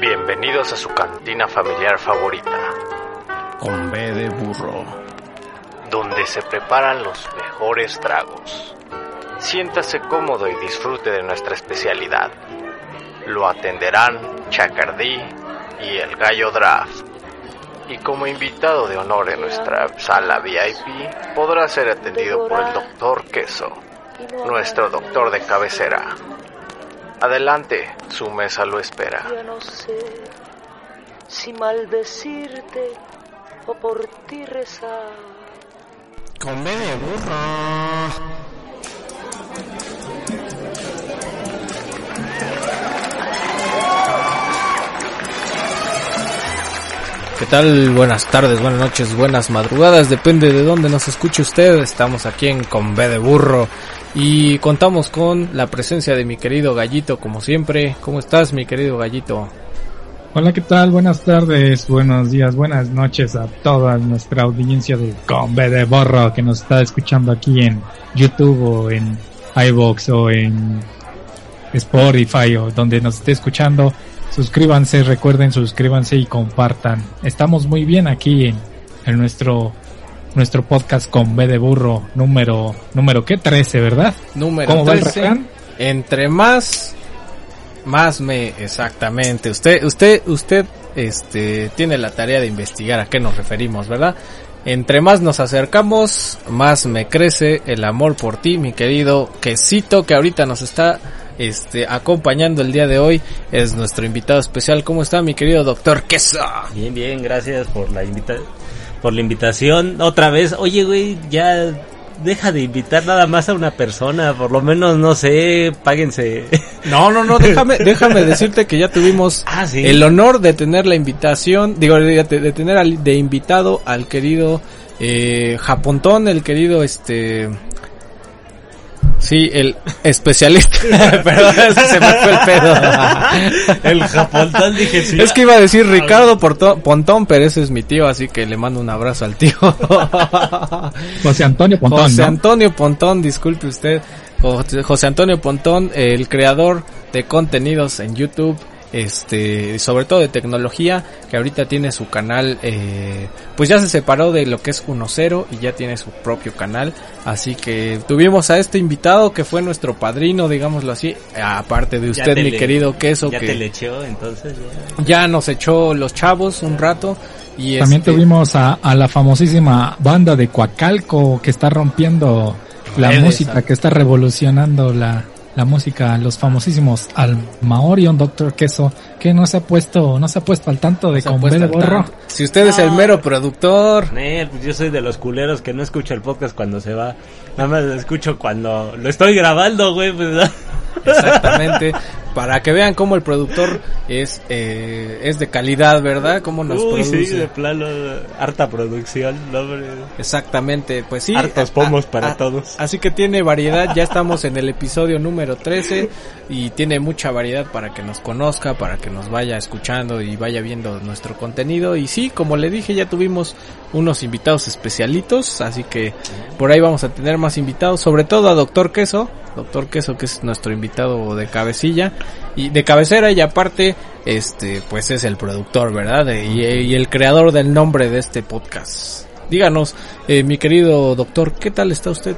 Bienvenidos a su cantina familiar favorita, Con B de burro. donde se preparan los mejores tragos. Siéntase cómodo y disfrute de nuestra especialidad. Lo atenderán Chacardí y el Gallo Draft. Y como invitado de honor en nuestra sala VIP, podrá ser atendido por el Doctor Queso, nuestro doctor de cabecera. Adelante, su mesa lo espera. Ya no sé si maldecirte o por ti rezar. Con B de burro. ¿Qué tal? Buenas tardes, buenas noches, buenas madrugadas, depende de dónde nos escuche usted. Estamos aquí en Con B de Burro y contamos con la presencia de mi querido Gallito, como siempre. ¿Cómo estás, mi querido Gallito? Hola, ¿qué tal? Buenas tardes, buenos días, buenas noches a toda nuestra audiencia de Combe de Borro que nos está escuchando aquí en YouTube o en iVoox o en Spotify o donde nos esté escuchando. Suscríbanse, recuerden, suscríbanse y compartan. Estamos muy bien aquí en, en nuestro nuestro podcast con B de burro número número qué 13, ¿verdad? Número ¿Cómo va el 13. refrán? Entre más, más me, exactamente. Usted, usted, usted, este, tiene la tarea de investigar a qué nos referimos, ¿verdad? Entre más nos acercamos, más me crece el amor por ti, mi querido quesito, que ahorita nos está, este, acompañando el día de hoy. Es nuestro invitado especial. ¿Cómo está, mi querido doctor queso? Bien, bien, gracias por la invita por la invitación. Otra vez, oye, güey, ya deja de invitar nada más a una persona, por lo menos no sé, páguense. No, no, no, déjame, déjame decirte que ya tuvimos Ah, sí. el honor de tener la invitación, digo, de, de tener al, de invitado al querido eh, Japontón, el querido este... Sí, el especialista. Perdón, se me fue el pedo. El japontón dije sí. Es que iba a decir Ricardo Porto- Pontón, pero ese es mi tío, así que le mando un abrazo al tío. José Antonio Pontón, José ¿no? Antonio Pontón, disculpe usted. José José Antonio Pontón, el creador de contenidos en YouTube, este, sobre todo de tecnología, que ahorita tiene su canal, eh, pues ya se separó de lo que es 1.0 y ya tiene su propio canal. Así que tuvimos a este invitado que fue nuestro padrino, digámoslo así, aparte de usted, te mi le- querido queso, Ya que te le echó, entonces ya. ya nos echó los chavos un rato. Y También este, tuvimos a, a la famosísima banda de Coacalco que está rompiendo la música, que está revolucionando la, la música, los famosísimos Almaorion, Doctor Queso, que no se ha puesto, no se ha puesto al tanto de ha con al borro. Si usted es el mero productor, Nel, pues yo soy de los culeros que no escucho el podcast cuando se va. Nada más lo escucho cuando lo estoy grabando, güey. Pues, Exactamente. Para que vean cómo el productor es eh, es de calidad, ¿verdad? Cómo nos Uy, produce. sí, de plano, harta producción, no, hombre. Exactamente, pues sí. Hartos a- pomos a- para a- todos. Así que tiene variedad, ya estamos en el episodio número 13 y tiene mucha variedad para que nos conozca, para que nos vaya escuchando y vaya viendo nuestro contenido. Y sí, como le dije, ya tuvimos unos invitados especialitos, así que por ahí vamos a tener más invitados, sobre todo a Doctor Queso, Doctor Queso que es nuestro invitado de cabecilla y de cabecera y aparte este pues es el productor, ¿verdad? Y, y el creador del nombre de este podcast. Díganos, eh, mi querido doctor, ¿qué tal está usted?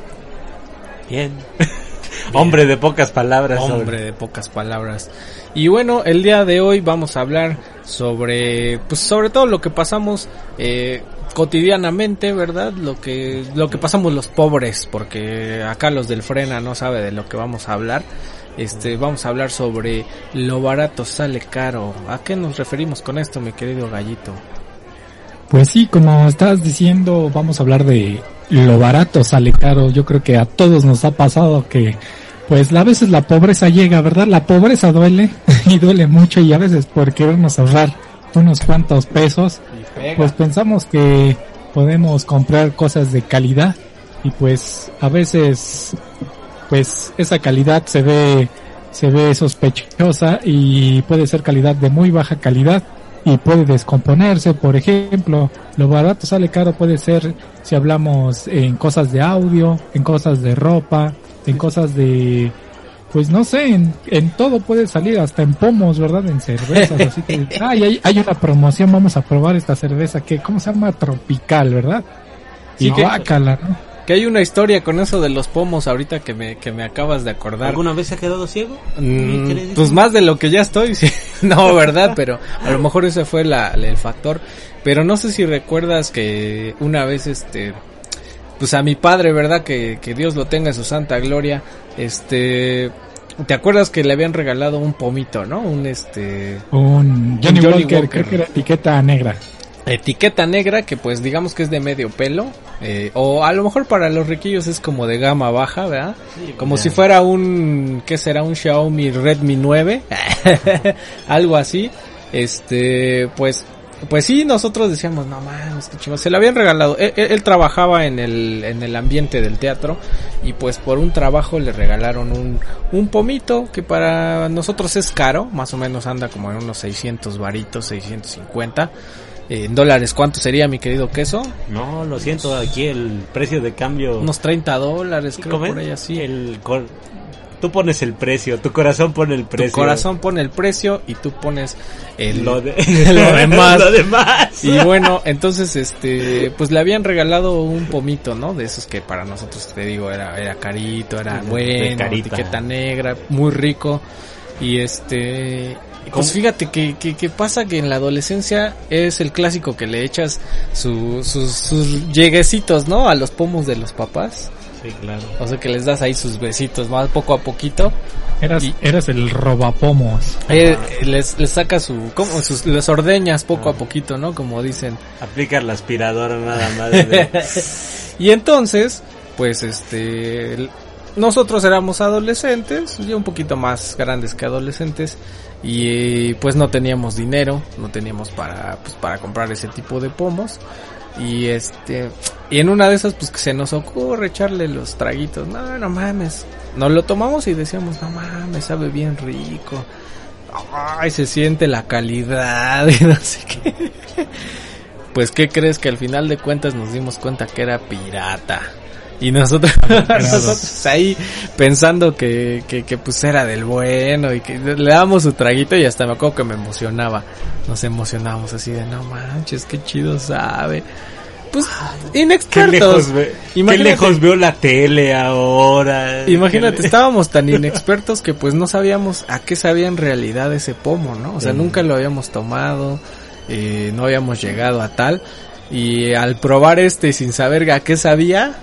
Bien. Hombre de pocas palabras. Hombre sobre- de pocas palabras. Y bueno, el día de hoy vamos a hablar sobre, pues sobre todo lo que pasamos eh, cotidianamente, ¿verdad? Lo que, lo que pasamos los pobres, porque acá los del frena no sabe de lo que vamos a hablar. Este, vamos a hablar sobre lo barato sale caro. ¿A qué nos referimos con esto, mi querido gallito? Pues sí, como estás diciendo, vamos a hablar de lo barato sale caro. Yo creo que a todos nos ha pasado que, pues a veces la pobreza llega, ¿verdad? La pobreza duele y duele mucho y a veces por querernos ahorrar unos cuantos pesos, pues pensamos que podemos comprar cosas de calidad y pues a veces, pues esa calidad se ve, se ve sospechosa y puede ser calidad de muy baja calidad y puede descomponerse, por ejemplo, lo barato sale caro puede ser si hablamos en cosas de audio, en cosas de ropa, en cosas de pues no sé, en, en todo puede salir, hasta en pomos, ¿verdad? En cervezas, así que, ay, hay, hay una promoción, vamos a probar esta cerveza que, ¿cómo se llama? Tropical, ¿verdad? Sí, y que- guácala, ¿no? Que hay una historia con eso de los pomos ahorita que me, que me acabas de acordar. ¿Alguna vez se ha quedado ciego? Mm, pues más de lo que ya estoy, sí. no, ¿verdad? Pero a lo mejor ese fue la, el factor. Pero no sé si recuerdas que una vez, este, pues a mi padre, ¿verdad? Que, que Dios lo tenga en su santa gloria, este, ¿te acuerdas que le habían regalado un pomito, no? Un, este, Un Johnny, Johnny Walker, Walker. creo que era etiqueta negra. Etiqueta negra que pues digamos que es de medio pelo eh, o a lo mejor para los riquillos es como de gama baja, ¿verdad? Como ya. si fuera un ¿qué será? un Xiaomi Redmi 9, algo así. Este, pues pues sí, nosotros decíamos, no mames, qué chido. Se le habían regalado. Él, él- él trabajaba en el, en el ambiente del teatro y pues por un trabajo le regalaron un, un pomito que para nosotros es caro, más o menos anda como en unos 600 varitos, 650. En dólares, ¿cuánto sería mi querido queso? No, lo siento, aquí el precio de cambio... Unos 30 dólares, creo por ahí así. El cor- Tú pones el precio, tu corazón pone el Tu precio. corazón pone el precio y tú pones el, Lo, de- lo demás. lo demás. Y bueno, entonces, este, pues le habían regalado un pomito, ¿no? De esos que para nosotros, te digo, era, era carito, era bueno, etiqueta negra, muy rico. Y este. Pues fíjate que, que, que pasa que en la adolescencia es el clásico que le echas su- sus, sus lleguecitos, ¿no? A los pomos de los papás. Sí, claro. O sea que les das ahí sus besitos, más poco a poquito. Eras, Y- eras el robapomos. Eh, les, les saca su, como sus, les ordeñas poco a poquito, ¿no? Como dicen. Aplica la aspiradora nada más. de- Y entonces, pues este, nosotros éramos adolescentes, ya un poquito más grandes que adolescentes, y pues no teníamos dinero, no teníamos para, pues para comprar ese tipo de pomos. Y este, y en una de esas, pues que se nos ocurre echarle los traguitos. No, no mames. Nos lo tomamos y decíamos, no mames, sabe bien rico. Ay, se siente la calidad no sé qué. Pues, ¿qué crees? Que al final de cuentas nos dimos cuenta que era pirata. Y nosotros, nosotros ahí pensando que, que, que pues era del bueno y que le damos su traguito y hasta me acuerdo que me emocionaba. Nos emocionamos así de, no manches, qué chido sabe. Pues, Qué inexpertos. lejos, ve- qué lejos veo la tele ahora. Imagínate, Qué le- estábamos tan inexpertos que pues no sabíamos a qué sabía en realidad ese pomo, ¿no? O sea, Mm. nunca lo habíamos tomado, eh, no habíamos llegado a tal. Y al probar este sin saber a qué sabía,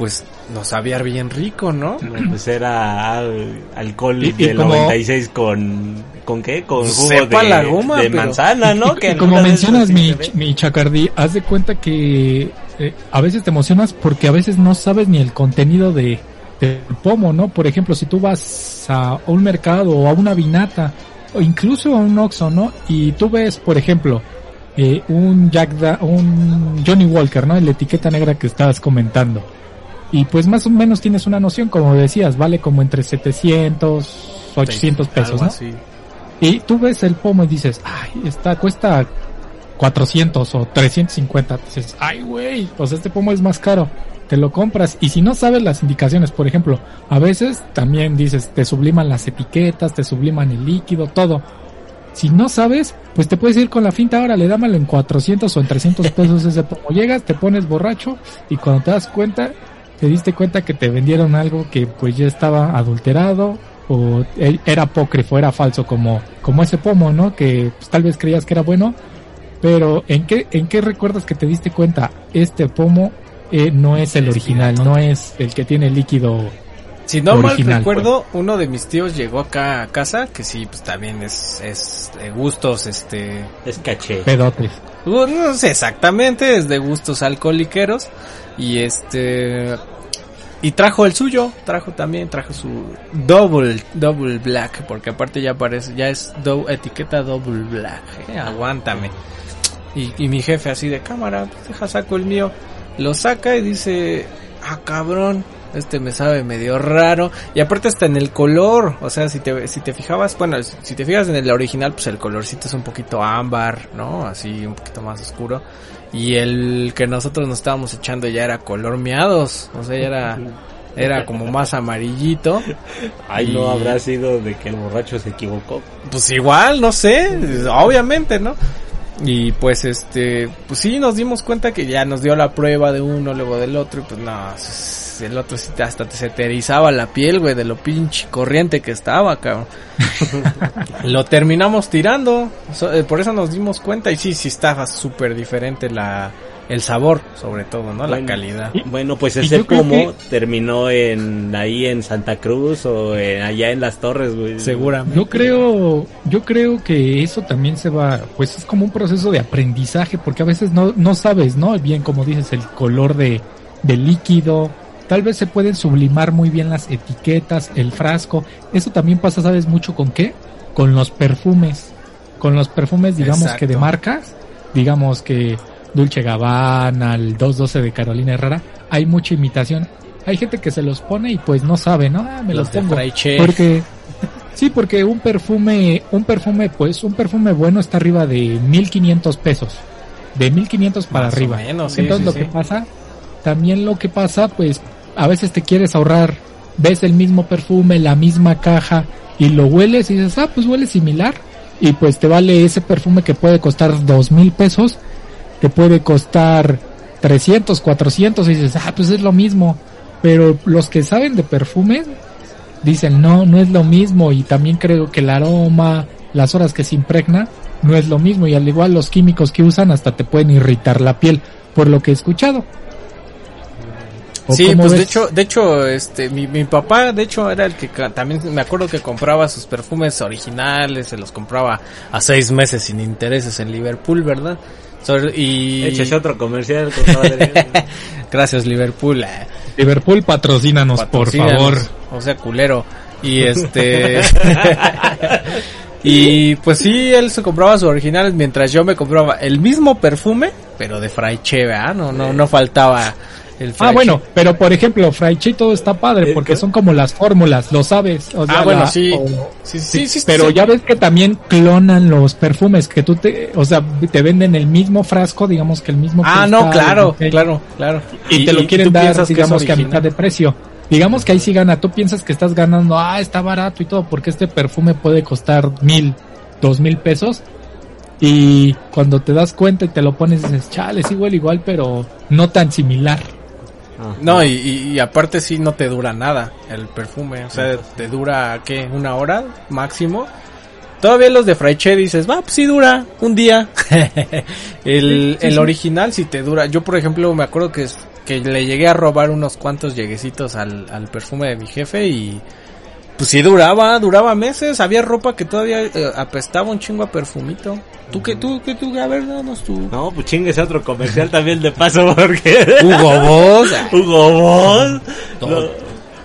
pues nos sabía bien rico, ¿no? Pues era al- alcohol Y- y del como- 96 con... ¿Con qué? Con jugo Sepa de, la goma, de pero- manzana, ¿no? Y- Que y como mencionas así mi, mi chacardí, haz de cuenta que eh, a veces te emocionas porque a veces no sabes ni el contenido de del pomo, ¿no? Por ejemplo, si tú vas a un mercado o a una vinata o incluso a un Oxxo, ¿no? Y tú ves, por ejemplo, eh, un Jack Da- un Johnny Walker, ¿no? La etiqueta negra que estabas comentando. Y pues más o menos tienes una noción, como decías, vale como entre 700, 800 pesos, ¿no? Y tú ves el pomo y dices, ay, esta cuesta 400 o 350. Dices, ay, güey, pues este pomo es más caro. Te lo compras. Y si no sabes las indicaciones, por ejemplo, a veces también dices, te subliman las etiquetas, te subliman el líquido, todo. Si no sabes, pues te puedes ir con la finta, ahora le dámelo en 400 o en 300 pesos ese pomo. Llegas, te pones borracho y cuando te das cuenta, te diste cuenta que te vendieron algo que pues ya estaba adulterado o e- era apócrifo, era falso como, como ese pomo, ¿no? Que pues, tal vez creías que era bueno, pero ¿en qué, en qué recuerdas que te diste cuenta? Este pomo eh, no es el original, no es el que tiene líquido. Si no mal Original, recuerdo, uno de mis tíos llegó acá a casa, que sí, pues también es, es de gustos, este, Es caché. Pedotes. Uh, No sé exactamente, es de gustos alcoholiqueros. Y este. Y trajo el suyo, trajo también, trajo su double, double black, porque aparte ya parece, ya es do- etiqueta double black, eh, aguántame. Y, y mi jefe así de cámara, pues deja saco el mío, lo saca y dice, ah cabrón, este me sabe medio raro. Y aparte está en el color, o sea, si te, si te fijabas, bueno, si te fijas en el original, pues el colorcito es un poquito ámbar, ¿no? Así un poquito más oscuro. Y el que nosotros nos estábamos echando ya era color miados, o sea, ya era era como más amarillito. Ay, no habrá sido de que el borracho se equivocó. Pues igual, no sé, obviamente, ¿no? Y pues este, pues sí nos dimos cuenta que ya nos dio la prueba de uno, luego del otro, y pues no, el otro hasta te se te erizaba la piel, güey, de lo pinche corriente que estaba, cabrón. lo terminamos tirando, so- eh, por eso nos dimos cuenta, y sí, sí estaba súper diferente la, el sabor, sobre todo, ¿no? La Bueno. calidad. Bueno, pues ese pomo que- terminó en ahí en Santa Cruz o en- allá en las Torres, güey. Seguramente. Yo creo, yo creo que eso también se va, pues es como un proceso de aprendizaje, porque a veces no, no sabes, ¿no? Bien, como dices, el color de, del líquido, tal vez se pueden sublimar muy bien las etiquetas, el frasco, eso también pasa, ¿sabes mucho con qué? Con los perfumes, con los perfumes, digamos Exacto. que de marcas, digamos que Dulce Gabbana, el 212 de Carolina Herrera, hay mucha imitación. Hay gente que se los pone y pues no sabe, ¿no? Ah, me Los los pongo. Porque sí, porque un perfume, un perfume, pues un perfume bueno está arriba de 1500 pesos. De 1500 para Más arriba. menos, sí, Entonces sí, lo sí. que pasa, también lo que pasa, pues a veces te quieres ahorrar, ves el mismo perfume, la misma caja y lo hueles y dices, ah, pues huele similar. Y pues te vale ese perfume que puede costar dos mil pesos, te puede costar 300, 400 y dices, ah, pues es lo mismo. Pero los que saben de perfumes dicen, no, no es lo mismo y también creo que el aroma, las horas que se impregna, no es lo mismo y al igual los químicos que usan hasta te pueden irritar la piel, por lo que he escuchado. ¿O Sí, pues de hecho, de hecho, este, mi, mi papá, de hecho, era el que también me acuerdo que compraba sus perfumes originales, se los compraba a seis meses sin intereses en Liverpool, ¿verdad? Sobre- y Échese otro comercial, gracias Liverpool, Liverpool patrocínanos, por favor. o sea, culero. Y este y pues sí, él se compraba sus originales mientras yo me compraba el mismo perfume, pero de Fraiche, ¿verdad? No, no, no faltaba el Ah, bueno, pero por ejemplo, todo está padre ¿Eh, porque son como las fórmulas, lo sabes. o sea, Ah, bueno, la- sí. o- Sí, sí, sí, pero sí. ya ves que también clonan los perfumes que tú te, o sea, te venden el mismo frasco, digamos que el mismo Ah, cristal, no, claro, claro, claro. y, te lo quieren dar, que digamos que, a mitad de precio. Digamos que ahí sí gana, tú piensas que estás ganando, ah, está barato y todo, porque este perfume puede costar mil, dos mil pesos. Y cuando te das cuenta y te lo pones, dices, chale, es igual, igual, pero no tan similar. Ajá. No, y, y, y aparte sí no te dura nada el perfume. O sea, te dura, ¿qué? ¿Una hora máximo? Todavía los de Fraiche dices, va, pues sí dura un día. el, Sí, sí, el sí. original sí te dura. Yo, por ejemplo, me acuerdo que, que le llegué a robar unos cuantos lleguecitos al, al perfume de mi jefe y... Pues sí duraba, duraba meses. Había ropa que todavía eh, apestaba un chingo a perfumito. ¿Tú qué, tú, qué, tú, a ver, danos tu... No, pues chinguese otro comercial también de paso porque... Hugo Boss, Hugo Boss. No,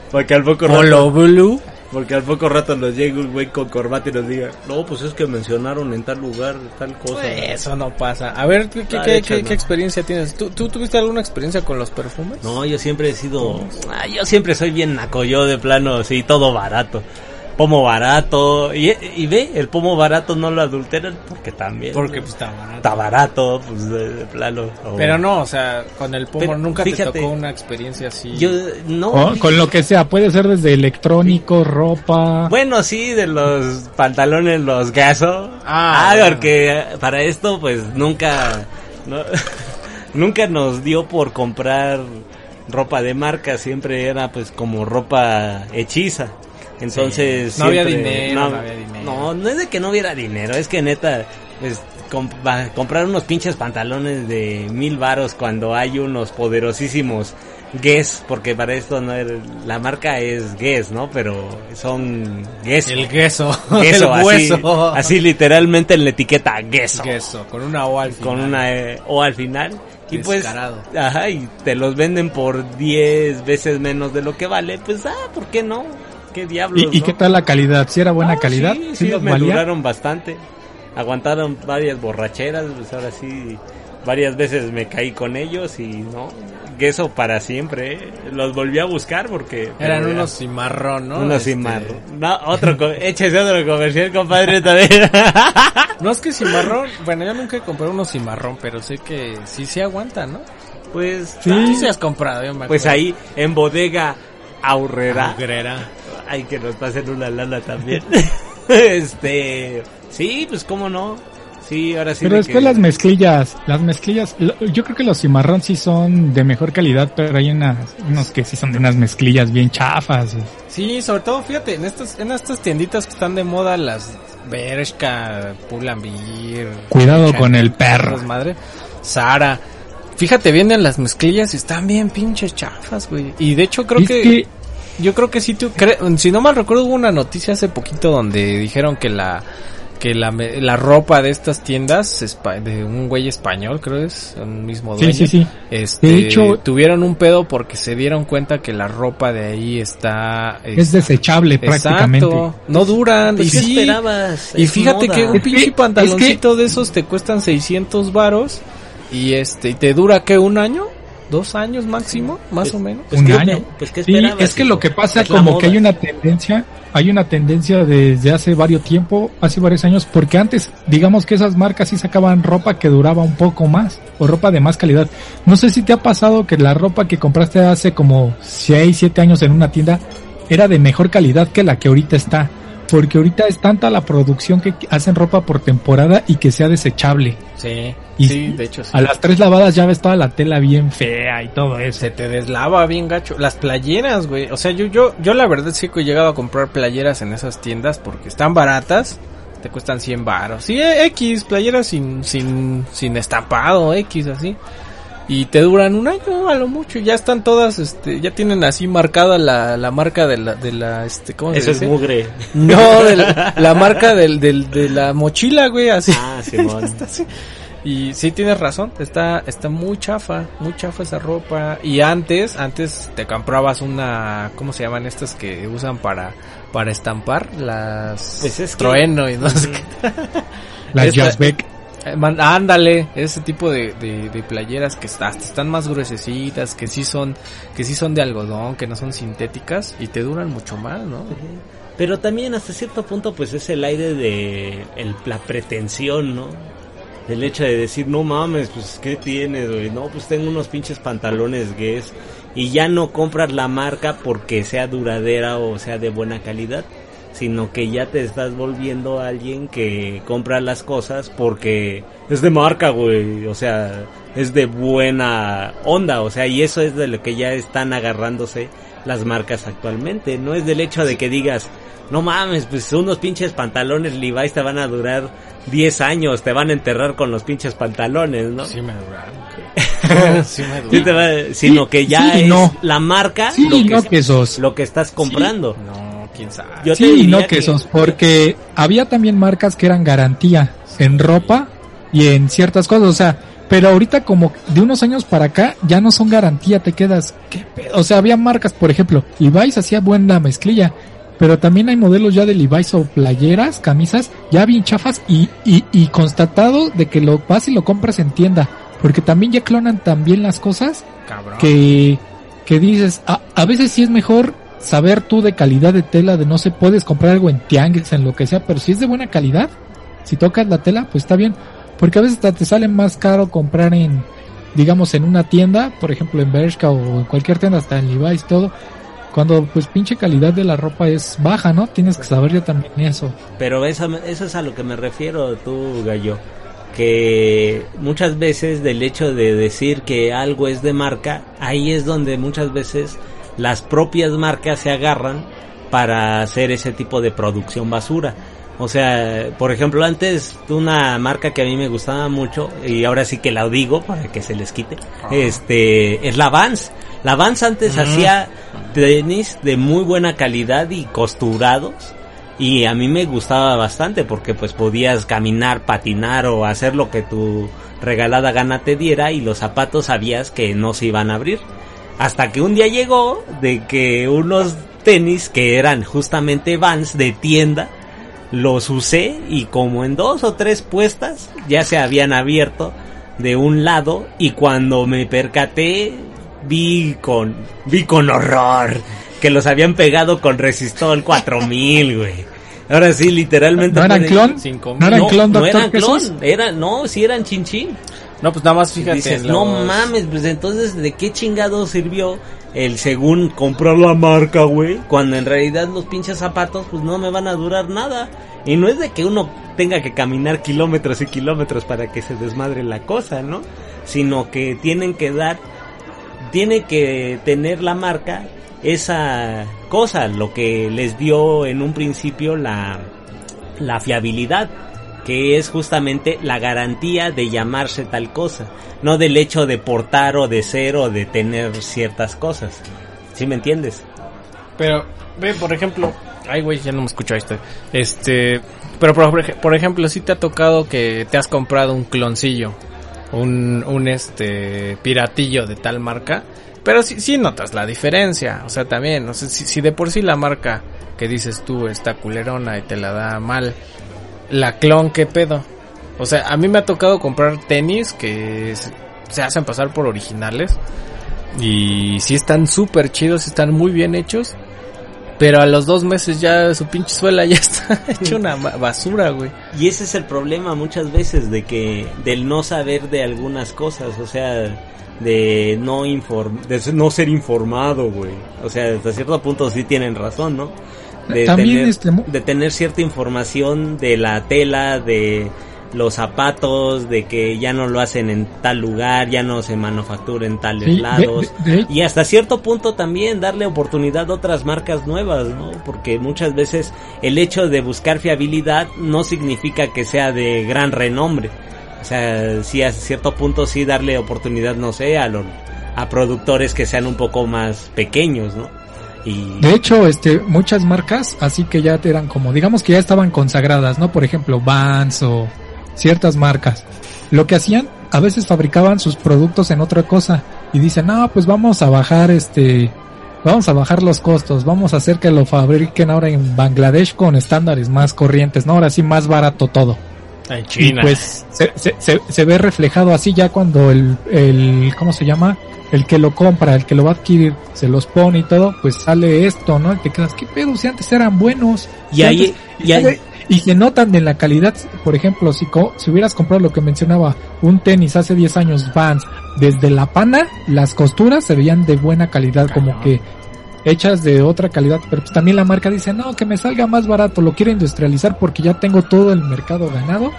porque al poco. Polo Blue. Porque al poco rato nos llega un güey con corbata y nos diga, no, pues es que mencionaron en tal lugar tal cosa. Eso no pasa. A ver, ¿qué, qué, qué- de hecho, qué- no. qué experiencia tienes? ¿Tú, ¿Tú tuviste alguna experiencia con los perfumes? No, yo siempre he sido, ah, yo siempre soy bien naco, yo de plano, sí, todo barato. Pomo barato, y, y ve, el pomo barato no lo adulteran porque también. Porque pues está barato. está barato, pues de, de plano. Pero no, o sea, con el pomo Pero nunca te fíjate, tocó una experiencia así. Yo, no. Con, con lo que sea, puede ser desde electrónico, ropa. Bueno, sí, de los pantalones, los gaso. Ah, Ah, porque para esto, pues nunca, no- nunca nos dio por comprar ropa de marca, siempre era pues como ropa hechiza. Entonces, Sí. No había dinero, no había dinero. No, no es de que no hubiera dinero, es que neta, pues comprar unos pinches pantalones de mil varos cuando hay unos poderosísimos Guess, porque para esto no era- la marca es Guess, ¿no? Pero son Guess. El queso. Queso, el así, hueso. así literalmente en la etiqueta queso, Queso, con una O al final. con una eh, O al final. Y pues, Descarado. ajá, y te los venden por 10 veces menos de lo que vale, pues, ah, ¿por qué no? ¿Qué diablos, ¿Y, y no? qué tal la calidad? ¿Si era buena Ah, calidad? Sí, ¿Sí sí, los me valía? duraron bastante. Aguantaron varias borracheras, pues ahora sí, varias veces me caí con ellos y no, queso para siempre, ¿eh? Los volví a buscar porque... Eran pero unos cimarrón, ¿no? unos Este, cimarrón. No, otro, échese otro comercial, compadre, también. No es que cimarrón, bueno, yo nunca he comprado unos cimarrón, pero sé que sí se aguanta, ¿no? pues, Tú sí has comprado, yo me pues ahí, en bodega Aurrera. Aurrera. Ay, que nos pasen una lana también. este, sí, pues cómo no. Sí, ahora sí. Pero de después que- las mezclillas, las mezclillas, lo- yo creo que los cimarrón sí son de mejor calidad, pero hay unas, unos que sí son de unas mezclillas bien chafas. Sí, sobre todo, fíjate, en estas, en estas tienditas que están de moda, las Bershka, Pull&Bear. Cuidado con el perro. madre. Sara. Fíjate, vienen las mezclillas y están bien pinches chafas, güey. Y de hecho creo Es que, que yo creo que sí tú cre- si no mal recuerdo hubo una noticia hace poquito donde dijeron que la que la, me- la ropa de estas tiendas de un güey español, creo es, un mismo dueño. sí, sí, sí. Este, De hecho- tuvieron un pedo porque se dieron cuenta que la ropa de ahí está Es desechable prácticamente. Exacto, no duran Pues, y ¿qué sí. esperabas? Y Es fíjate moda. que un pinche es pantaloncito de esos te cuestan 600 varos y este y te dura que un año, dos años máximo, más o menos. Pues, un ¿qué- año. Pues, ¿qué Sí, es que lo que pasa Es como que hay una tendencia, hay una tendencia desde hace varios tiempo, hace varios años, porque antes, digamos que esas marcas sí sacaban ropa que duraba un poco más, o ropa de más calidad. No sé si te ha pasado que la ropa que compraste hace como 6, 7 años en una tienda era de mejor calidad que la que ahorita está. Porque ahorita es tanta la producción que hacen ropa por temporada y que sea desechable. Sí, Y sí, de hecho sí. A las tres lavadas ya ves toda la tela bien fea y todo eso. Se te deslava bien gacho. Las playeras, güey. O sea, yo, yo, yo la verdad sí que he llegado a comprar playeras en esas tiendas porque están baratas. Te cuestan 100 baros. Sí, eh, X, playeras sin, sin, sin estampado, X, así. Y te duran un año a lo mucho. Ya están todas, este, ya tienen así marcada la, la marca de la, de la, este, ¿cómo se Eso es dice? mugre. No, de la, la marca del, del, de la mochila, güey, así. Ah, Simón. Está así. Y sí tienes razón, está, está muy chafa, muy chafa esa ropa. Y antes, antes te comprabas una, ¿cómo se llaman estas que usan para, para estampar? Las Pues es que- trueno y no sé qué. Las Esta- ándale, ese tipo de, de, de playeras que está- están más gruesecitas, que sí son, que sí son de algodón, que no son sintéticas y te duran mucho más, ¿no? Pero también hasta cierto punto pues es el aire de el- la pretensión, ¿no? Del hecho de decir, no mames, pues ¿qué tienes, güey? No, pues tengo unos pinches pantalones Guess y ya no compras la marca porque sea duradera o sea de buena calidad, sino que ya te estás volviendo alguien que compra las cosas porque es de marca, güey, o sea, es de buena onda, o sea, y eso es de lo que ya están agarrándose las marcas actualmente, no es del hecho de que digas, no mames, pues unos pinches pantalones Levi's te van a durar 10 años, te van a enterrar con los pinches pantalones, ¿no? Sí me duraron. sí me Sí va- sino que ya sí es no. la marca Sí, lo, que, no lo que estás comprando. No, quién sabe. Yo Sí, no quesos, porque había también marcas que eran garantía en ropa y en ciertas cosas, o sea, pero ahorita como de unos años para acá ya no son garantía, te quedas, ¿qué pedo? O sea, había marcas, por ejemplo, Levi's hacía buena mezclilla, pero también hay modelos ya de Levi's o playeras, camisas, ya bien chafas y, y, y constatado de que lo vas y lo compras en tienda, porque también ya clonan también las cosas Cabrón. que, que dices, a, a veces sí es mejor saber tú de calidad de tela, de no sé, puedes comprar algo en tianguis, en lo que sea, pero si es de buena calidad, si tocas la tela, pues está bien, porque a veces te sale más caro comprar en, digamos, en una tienda, por ejemplo en Bershka o en cualquier tienda, hasta en Levi's, todo, cuando pues pinche calidad de la ropa es baja, ¿no? Tienes que saber ya también eso. Pero eso, eso es a lo que me refiero tú, Gallo. Que muchas veces del hecho de decir que algo es de marca, ahí es donde muchas veces las propias marcas se agarran para hacer ese tipo de producción basura. O sea, por ejemplo, antes una marca que a mí me gustaba mucho, y ahora sí que la digo para que se les quite, este, es la Vans. La Vans antes hacía tenis de muy buena calidad y costurados. Y a mí me gustaba bastante porque pues podías caminar, patinar o hacer lo que tu regalada gana te diera y los zapatos sabías que no se iban a abrir. Hasta que un día llegó de que unos tenis que eran justamente Vans de tienda los usé y como en dos o tres puestas ya se habían abierto de un lado y cuando me percaté vi con vi con horror que los habían pegado con resistol 4000 güey. Ahora sí literalmente ¿No eran clon? Cinco ¿No eran no, clon, no doctor eran clon eran no sí eran chinchín No, pues nada más fíjate. dices, los- no mames, pues entonces, ¿de qué chingado sirvió el según comprar la marca, güey? Cuando en realidad los pinches zapatos, pues no me van a durar nada. Y no es de que uno tenga que caminar kilómetros y kilómetros para que se desmadre la cosa, ¿no? Sino que tienen que dar, tiene que tener la marca esa cosa, lo que les dio en un principio la, la fiabilidad que es justamente la garantía de llamarse tal cosa, no del hecho de portar o de ser o de tener ciertas cosas. ¿Sí me entiendes? Pero, ve, por ejemplo, ay, güey, ya no me escucho esto. Este, pero por, por ejemplo, si te ha tocado que te has comprado un cloncillo, un, un este, piratillo de tal marca, pero sí, sí notas la diferencia. O sea, también, no sé, si, si de por sí la marca que dices tú está culerona y te la da mal, la clon, ¿qué pedo? O sea, a mí me ha tocado comprar tenis que se hacen pasar por originales. Y sí están súper chidos, están muy bien hechos. Pero a los dos meses ya su pinche suela ya está hecha una ba- basura, güey. Y ese es el problema muchas veces de que del no saber de algunas cosas, o sea, de no inform de no ser informado, güey. O sea, hasta cierto punto sí tienen razón, ¿no? De También, tener, este, de tener cierta información de la tela, de los zapatos, de que ya no lo hacen en tal lugar, ya no se manufactura en tales Sí, de- lados. de- de- Y hasta cierto punto también darle oportunidad a otras marcas nuevas, ¿no? Porque muchas veces el hecho de buscar fiabilidad no significa que sea de gran renombre. O sea, sí a cierto punto sí darle oportunidad, no sé, a los a productores que sean un poco más pequeños, ¿no? Y De hecho, este, muchas marcas, así que ya eran como, digamos que ya estaban consagradas, ¿no? Por ejemplo, Vans o ciertas marcas. Lo que hacían, a veces fabricaban sus productos en otra cosa y dicen, no, pues vamos a bajar este, vamos a bajar los costos, vamos a hacer que lo fabriquen ahora en Bangladesh con estándares más corrientes, ¿no? Ahora sí más barato todo. En Y pues se, se, se, se ve reflejado así ya cuando el, el, ¿cómo se llama? El que lo compra, el que lo va a adquirir, se los pone y todo, pues sale esto, ¿no? Y te quedas, ¿qué pedo? Si antes eran buenos. Y Si ahí- antes- y ahí- y se notan en la calidad, por ejemplo, si, co- si hubieras comprado lo que mencionaba, un tenis hace 10 años Vans, desde la pana, las costuras se veían de buena calidad, como que hechas de otra calidad, pero pues también la marca dice, no, que me salga más barato, lo quiero industrializar porque ya tengo todo el mercado ganado.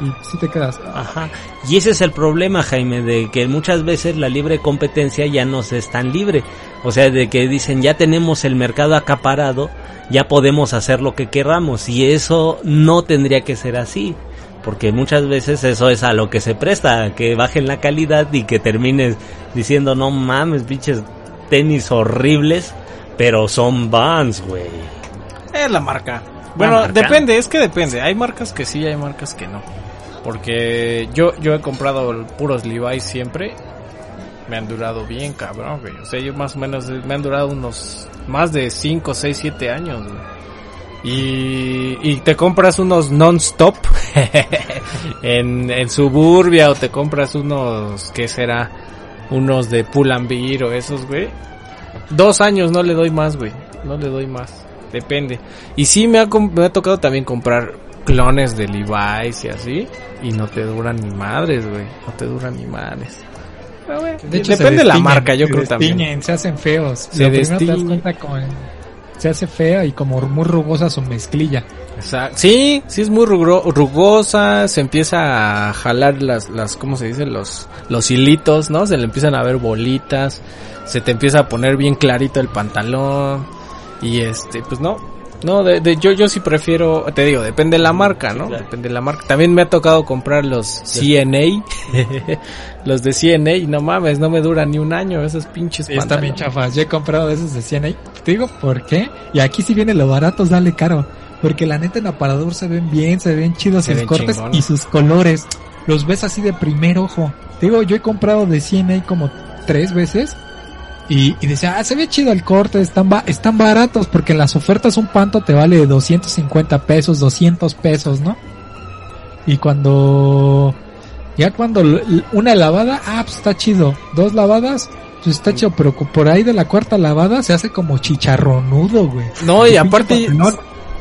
Y si te quedas, Ajá. Y ese es el problema, Jaime, de que muchas veces la libre competencia ya no es tan libre. O sea, de que dicen, ya tenemos el mercado acaparado, ya podemos hacer lo que queramos. Y eso no tendría que ser así. Porque muchas veces eso es a lo que se presta, que bajen la calidad y que termines diciendo, no mames, pinches tenis horribles, pero son Vans, güey. Es la marca. Bueno, marca. depende, es que depende. Hay marcas que sí, hay marcas que no. Porque yo, yo he comprado puros Levi's siempre. Me han durado bien, cabrón, güey. O sea, yo más o menos me han durado unos más de 5, 6, 7 años, güey. Y, y te compras unos non-stop en, en Suburbia o te compras unos, ¿qué será? Unos de Pull&Bear o esos, güey. Dos años no le doy más, güey. No le doy más. Depende. Y sí me ha, me ha tocado también comprar clones de Levi's y así. Y no te duran ni madres, güey. No te duran ni madres. Pero, güey, de hecho, se depende de la marca, yo se creo también. Se hacen feos. Se Lo primero te das cuenta con, se hace fea y como muy rugosa su mezclilla. Exacto. Sí, sí es muy rugosa, se empieza a jalar las, las, ¿cómo se dice? Los, los hilitos, ¿no? Se le empiezan a ver bolitas, se te empieza a poner bien clarito el pantalón y este, pues no, no, de, de- yo, yo sí prefiero, te digo, depende de la marca, ¿no? claro. Depende de la marca. También me ha tocado comprar los CNA, los de CNA y no mames, no me duran ni un año esos pinches Sí, están bien chafas. Yo he comprado de esos de 100 ahí. Te digo por qué. Y aquí si viene lo barato, dale caro. Porque la neta en aparador se ven bien, se ven chidos Se sus ven cortes y sus colores. Los ves así de primer ojo. Te digo, yo he comprado de 100 ahí como tres veces. Y, y decía, ah, se ve chido el corte, están, ba- están baratos porque en las ofertas un panto te vale 250 pesos, 200 pesos, ¿no? Y cuando, ya cuando una lavada, ah, pues está chido. Dos lavadas, pues está chido, pero por ahí de la cuarta lavada se hace como chicharronudo, güey. No, y aparte, pantalón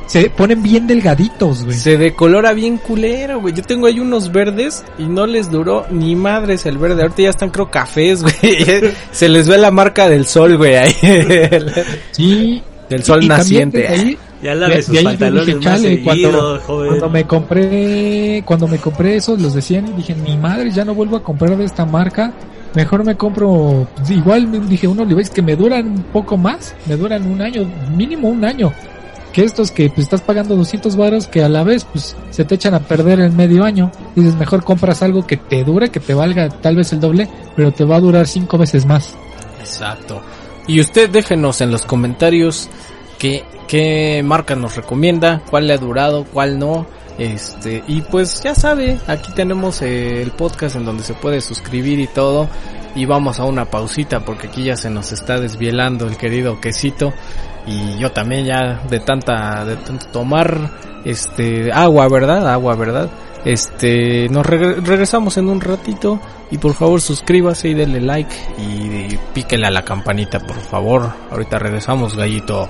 se ponen bien delgaditos, güey. Se decolora bien culero, güey. Yo tengo ahí unos verdes y no les duró ni madres el verde. Ahorita ya están creo cafés, güey. se les ve la marca del sol, güey, ahí. sí. Del sol Y- y naciente. ahí- Ya laves de sus ahí pantalones dije, más chale, seguido, cuando, joven. cuando me compré, cuando me compré esos, los decían, dije, mi madre, ya no vuelvo a comprar de esta marca. Mejor me compro, pues, igual me dije, unos Levi's que me duran un poco más, me duran un año, mínimo un año. Que estos que pues, estás pagando 200 varos que a la vez pues se te echan a perder en medio año. Dices, mejor compras algo que te dure, que te valga tal vez el doble, pero te va a durar cinco veces más. Exacto. Y usted déjenos en los comentarios qué, qué marca nos recomienda, cuál le ha durado, cuál no. Este, y pues ya sabe, aquí tenemos el podcast en donde se puede suscribir y todo. Y vamos a una pausita porque aquí ya se nos está desvielando el querido quesito. Y yo también ya de tanta, de tanto tomar, este, agua, ¿verdad? Agua, ¿verdad? Este, nos regre- regresamos en un ratito y por favor suscríbase y denle like y, y píquele a la campanita, por favor. Ahorita regresamos, gallito.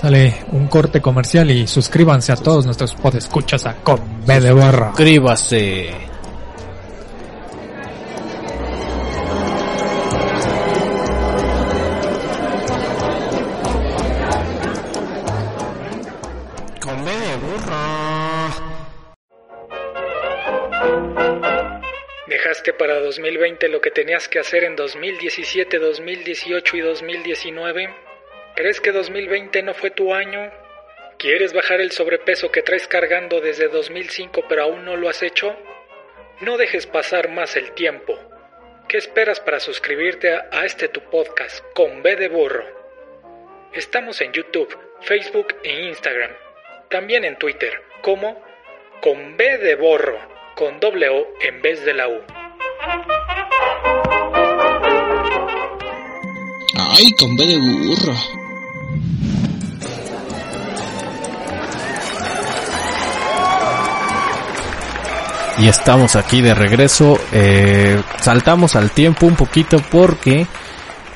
Sale un corte comercial y suscríbanse a todos nuestros podescuchas a Con B de Barra. Suscríbase. 2020 lo que tenías que hacer en 2017, 2018 y 2019. ¿Crees que 2020 no fue tu año? ¿Quieres bajar el sobrepeso que traes cargando desde 2005 pero aún no lo has hecho? No dejes pasar más el tiempo. ¿Qué esperas para suscribirte a, este tu podcast con B de burro? Estamos en YouTube, Facebook e Instagram. También en Twitter, como con B de borro, con doble O en vez de la U. Ay, con B de burro. Y estamos aquí de regreso. Eh, saltamos al tiempo un poquito porque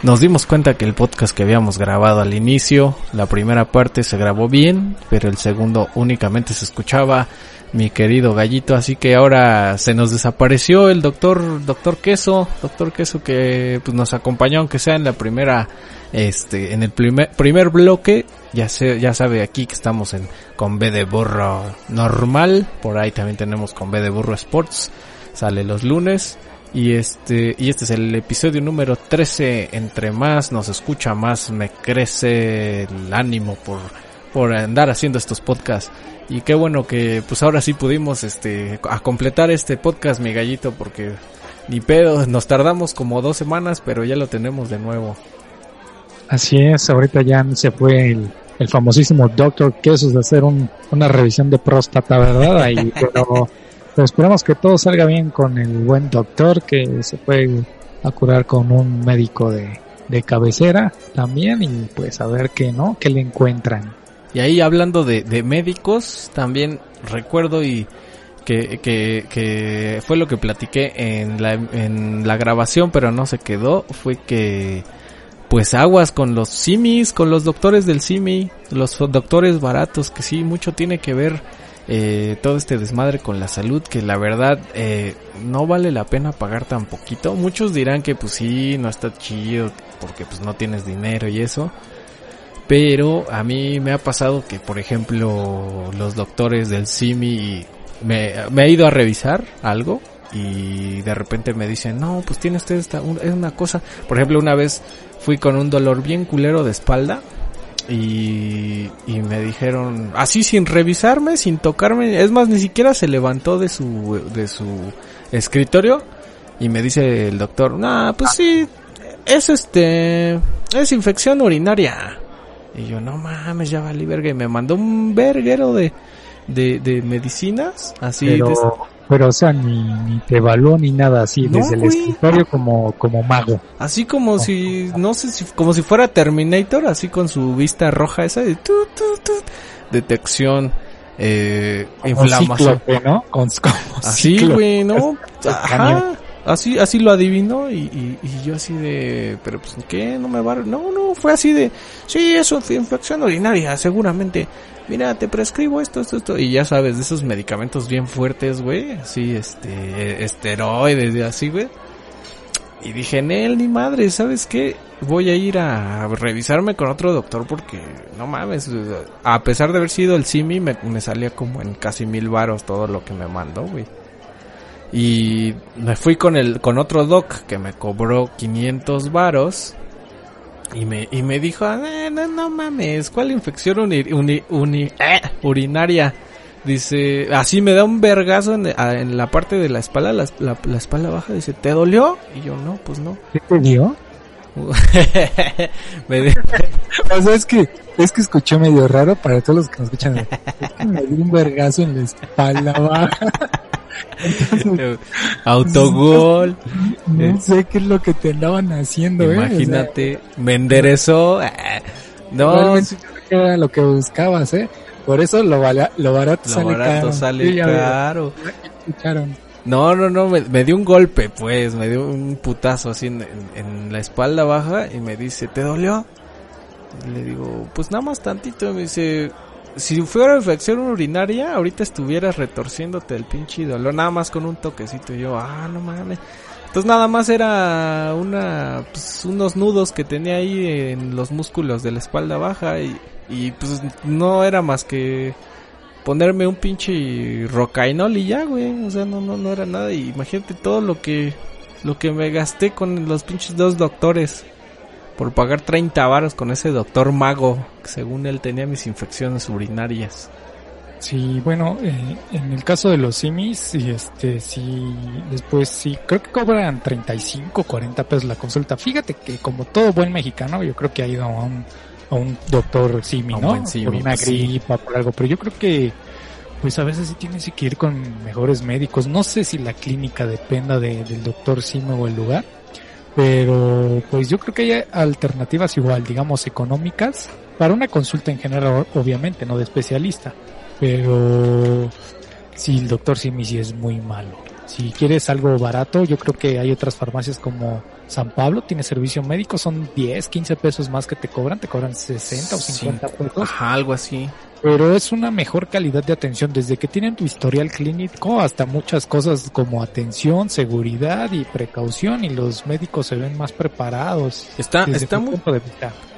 nos dimos cuenta que el podcast que habíamos grabado al inicio, la primera parte se grabó bien, pero el segundo únicamente se escuchaba mi querido gallito, así que ahora se nos desapareció el doctor, doctor Queso, doctor Queso que pues, nos acompañó aunque sea en la primera, este, en el primer, primer bloque, ya se, ya sabe aquí que estamos en con B de burro normal, por ahí también tenemos con B de burro sports, sale los lunes, y este, y este es el episodio número 13. Entre más nos escucha, más me crece el ánimo por, por andar haciendo estos podcasts. Y qué bueno que pues ahora sí pudimos este a completar este podcast, mi gallito, porque ni pedo, nos tardamos como dos semanas, pero ya lo tenemos de nuevo. Así es, ahorita ya se fue el, el famosísimo Doctor Quesos de hacer un- una revisión de próstata, ¿verdad? Ahí, pero, pero esperamos que todo salga bien con el buen doctor que se fue a curar con un médico de, de cabecera también y pues a ver qué, ¿no? ¿Qué le encuentran? Y ahí hablando de, de médicos, también recuerdo y que, que, fue lo que platiqué en la, en la grabación, pero no se quedó, fue que pues aguas con los simis, con los doctores del simi, los doctores baratos, que sí, mucho tiene que ver eh, todo este desmadre con la salud, que la verdad eh, no vale la pena pagar tan poquito. Muchos dirán que pues sí, no está chido, porque pues no tienes dinero y eso. Pero a mí me ha pasado que, por ejemplo, los doctores del CIMI me, me he ido a revisar algo y de repente me dicen, no, pues tiene usted esta, es una cosa. Por ejemplo, una vez fui con un dolor bien culero de espalda y, me dijeron, así sin revisarme, sin tocarme, es más, ni siquiera se levantó de su, de su escritorio y me dice el doctor, nah, pues sí, es este, es infección urinaria. Y yo, no mames, ya valí verga. Y me mandó un verguero de, de, de medicinas, así. de- Pero, pero o sea, ni, ni te evaluó ni nada así, No, desde el escritorio como, como mago. así como si, no sé si, como si fuera Terminator, así con su vista roja esa de tu, tu, tu, detección, eh, inflamación. cíclope, ¿no? Con, como Así, güey, ¿no? Ajá. Así, así lo adivinó y, y, y yo así de, pero pues ¿qué? No me va, no, no, fue así de, sí, eso fue infección urinaria, seguramente. Mira, te prescribo esto, esto, esto. Y ya sabes, de esos medicamentos bien fuertes, güey. Así, este, esteroides y así, güey. Y dije, Nel, ni madre, ¿sabes qué? Voy a ir a revisarme con otro doctor porque, no mames, a pesar de haber sido el Simi, me, me salía como en casi mil varos todo lo que me mandó, güey. Y me fui con el, con otro doc que me cobró 500 varos. Y me, y me dijo, "Eh, no, no mames, ¿cuál infección uni- uni- uni- eh, urinaria? Dice, así me da un vergazo en, la parte de la espalda, la, la- la espalda baja. Dice, ¿te dolió? Y yo, no, pues no. ¿Qué te dio? me O sea, es que, es que escuché medio raro para todos los que nos escuchan. Es que me dio un vergazo en la espalda baja. Entonces, autogol. no sé qué es lo que te andaban haciendo, eh. O sea, Imagínate, me enderezó. eh, No, era lo que buscabas, eh. Por eso lo, bala- lo barato lo sale barato caro. sale Sí, caro. No, no, no, me, me dio un golpe, pues, me dio un putazo así en, en- en la espalda baja y me dice, ¿te dolió? Y le digo, pues nada más tantito. Y me dice, si fuera infección urinaria, ahorita estuvieras retorciéndote el pinche dolor, nada más con un toquecito. Y yo, ah, no mames. Entonces nada más era una, pues, unos nudos que tenía ahí en los músculos de la espalda baja y, pues no era más que ponerme un pinche rocainol y ya, güey. O sea, no, no, no era nada. Y imagínate todo lo que, lo que me gasté con los pinches dos doctores. Por pagar 30 varos con ese doctor mago. Que según él tenía mis infecciones urinarias. Sí, bueno, eh, en el caso de los simis, este, sí, después sí, creo que cobran 35, 40 pesos la consulta. Fíjate que como todo buen mexicano, yo creo que ha ido a un, a un doctor simi, un ¿no? buen simi, por una sí. gripa, por algo, pero yo creo que, pues a veces sí tienes que ir con mejores médicos. No sé si la clínica dependa de- del doctor simi o el lugar, pero pues yo creo que hay alternativas igual, digamos, económicas, para una consulta en general, obviamente, no de especialista. Pero si el doctor Simi sí es muy malo. Si quieres algo barato, yo creo que hay otras farmacias como San Pablo, tiene servicio médico, son 10, 15 pesos más que te cobran, te cobran 60 o 50 pesos, Ajá, algo así. Pero es una mejor calidad de atención, desde que tienen tu historial clínico hasta muchas cosas como atención, seguridad y precaución, y los médicos se ven más preparados. Está, está muy, de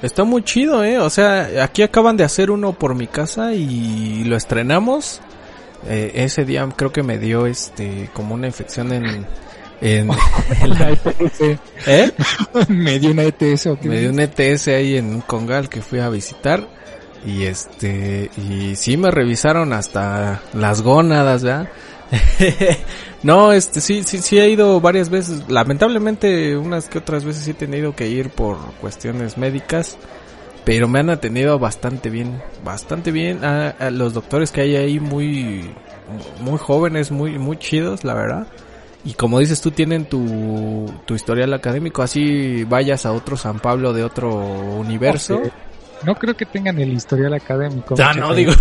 está muy chido, eh. O sea, aquí acaban de hacer uno por mi casa y lo estrenamos. Eh, ese día creo que me dio este como una infección en, en, en la- Una ETS, ¿eh? me dio una ETS o qué Me dio un ETS ahí en un congal que fui a visitar. Y este, y sí me revisaron hasta las gónadas, ¿verdad? no, este, sí, sí, sí he ido varias veces. Lamentablemente, unas que otras veces sí he tenido que ir por cuestiones médicas. Pero me han atendido bastante bien, bastante bien. A, los doctores que hay ahí muy, muy jóvenes, muy, muy chidos, la verdad. Y como dices tú, tienen tu, tu historial académico, así vayas a otro San Pablo de otro universo. No creo que tengan el historial académico. Muchachos. no, digo.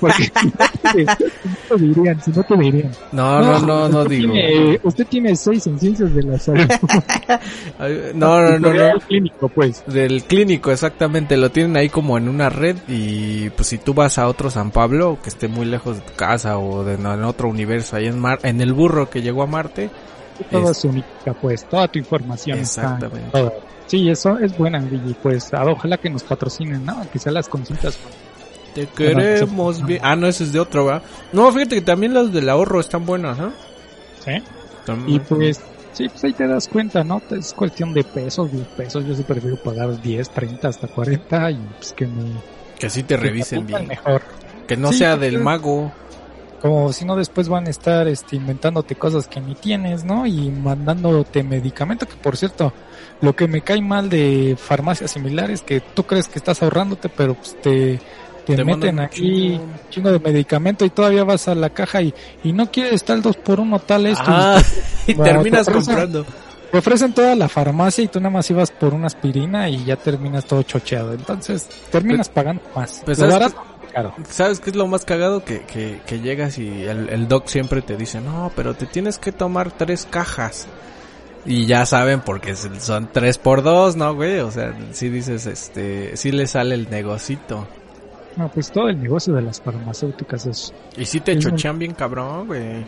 Porque no te dirían, si no te dirían. No, no, no, no digo. Tiene, usted tiene seis en ciencias de la salud. No, no, no, no. clínico, pues. Del clínico, exactamente. Lo tienen ahí como en una red y pues si tú vas a otro San Pablo, que esté muy lejos de tu casa o de en otro universo, ahí en Mar, en el burro que llegó a Marte, Toda Es- su única, pues. Toda tu información está. Exactamente. toda. Sí, eso es buena, y pues ah, ojalá que nos patrocinen, ¿no? Que sean las consultas. te queremos bien. Ah, no, ese es de otro, ¿va? No, fíjate que también las del ahorro están buenas, ¿no? ¿Sí? Tam- Y pues, sí, pues ahí te das cuenta, ¿no? Es cuestión de pesos, 10 pesos. Yo sí prefiero pagar 10, 30, hasta 40 y pues que me... que sí te revisen bien. Mejor. Que no Sí, sea del mago. Como si no después van a estar este, inventándote cosas que ni tienes, ¿no? Y mandándote medicamento, que por cierto, lo que me cae mal de farmacias similares, que tú crees que estás ahorrándote, pero pues te, te, Te meten mandan un aquí chingo. chingo de medicamento y todavía vas a la caja y, y no quieres tal dos por uno tal esto. Ah, y terminas te ofrecen- comprando. Te ofrecen toda la farmacia y tú nada más ibas por una aspirina y ya terminas todo chocheado. Entonces, terminas pagando más. pues, ¿sabes caro. ¿Sabes qué es lo más cagado? Que, que, que llegas y el, el doc siempre te dice, no, pero te tienes que tomar tres cajas. Y ya saben porque son tres por dos, ¿no, güey? O sea, si dices, este, si le sale el negocito. No, pues todo el negocio de las farmacéuticas es... Y si te Es un- chochean bien cabrón, güey.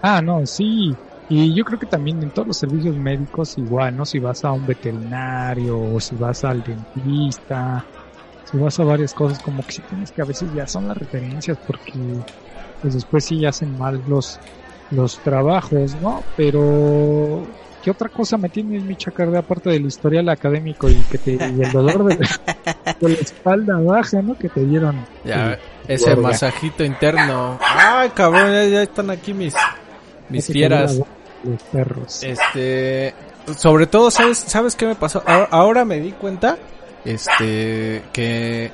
Ah, no, sí. Y yo creo que también en todos los servicios médicos igual, ¿no? Si vas a un veterinario o si vas al dentista, si vas a varias cosas, como que sí tienes que a veces ya son las referencias porque pues después sí hacen mal los, los trabajos, ¿no? Pero ¿qué otra cosa me tienes mi chacarde aparte del historial académico y que te y el dolor de, de la espalda baja, ¿no? Que te dieron. Ya, ese masajito interno. Ay, cabrón, ya, ya están aquí mis, mis fieras. Los perros. Este, sobre todo, ¿sabes, ¿sabes qué me pasó? Ahora, ahora me di cuenta, este, que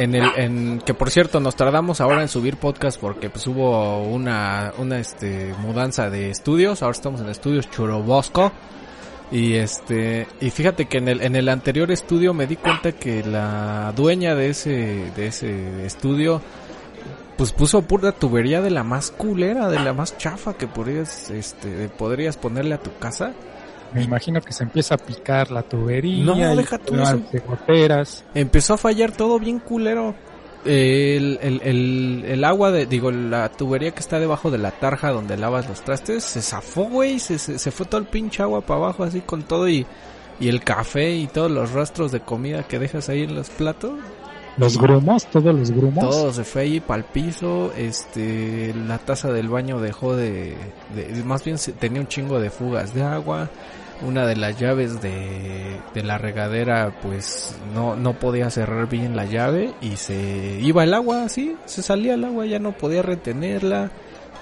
en el, en, que por cierto nos tardamos ahora en subir podcast porque pues hubo una, una, este, mudanza de estudios, ahora estamos en estudios Churubosco. Y este, y fíjate que en el, en el anterior estudio me di cuenta que la dueña de ese, de ese estudio, pues puso pura tubería de la más culera, de la más chafa que podrías, este, podrías ponerle a tu casa. Me imagino que se empieza a picar la tubería. No, y deja tú eso. goteras. Empezó a fallar todo bien culero. El, el, el, el agua de, digo, la tubería que está debajo de la tarja donde lavas los trastes, se zafó, güey, se, se, se fue todo el pinche agua para abajo así con todo y, y el café y todos los rastros de comida que dejas ahí en los platos. Los grumos, todos los grumos. Todo se fue ahí para el piso, este, la taza del baño dejó de, de- más bien tenía un chingo de fugas de agua, una de las llaves de, de la regadera pues no, no podía cerrar bien la llave y se iba el agua así, se salía el agua, ya no podía retenerla,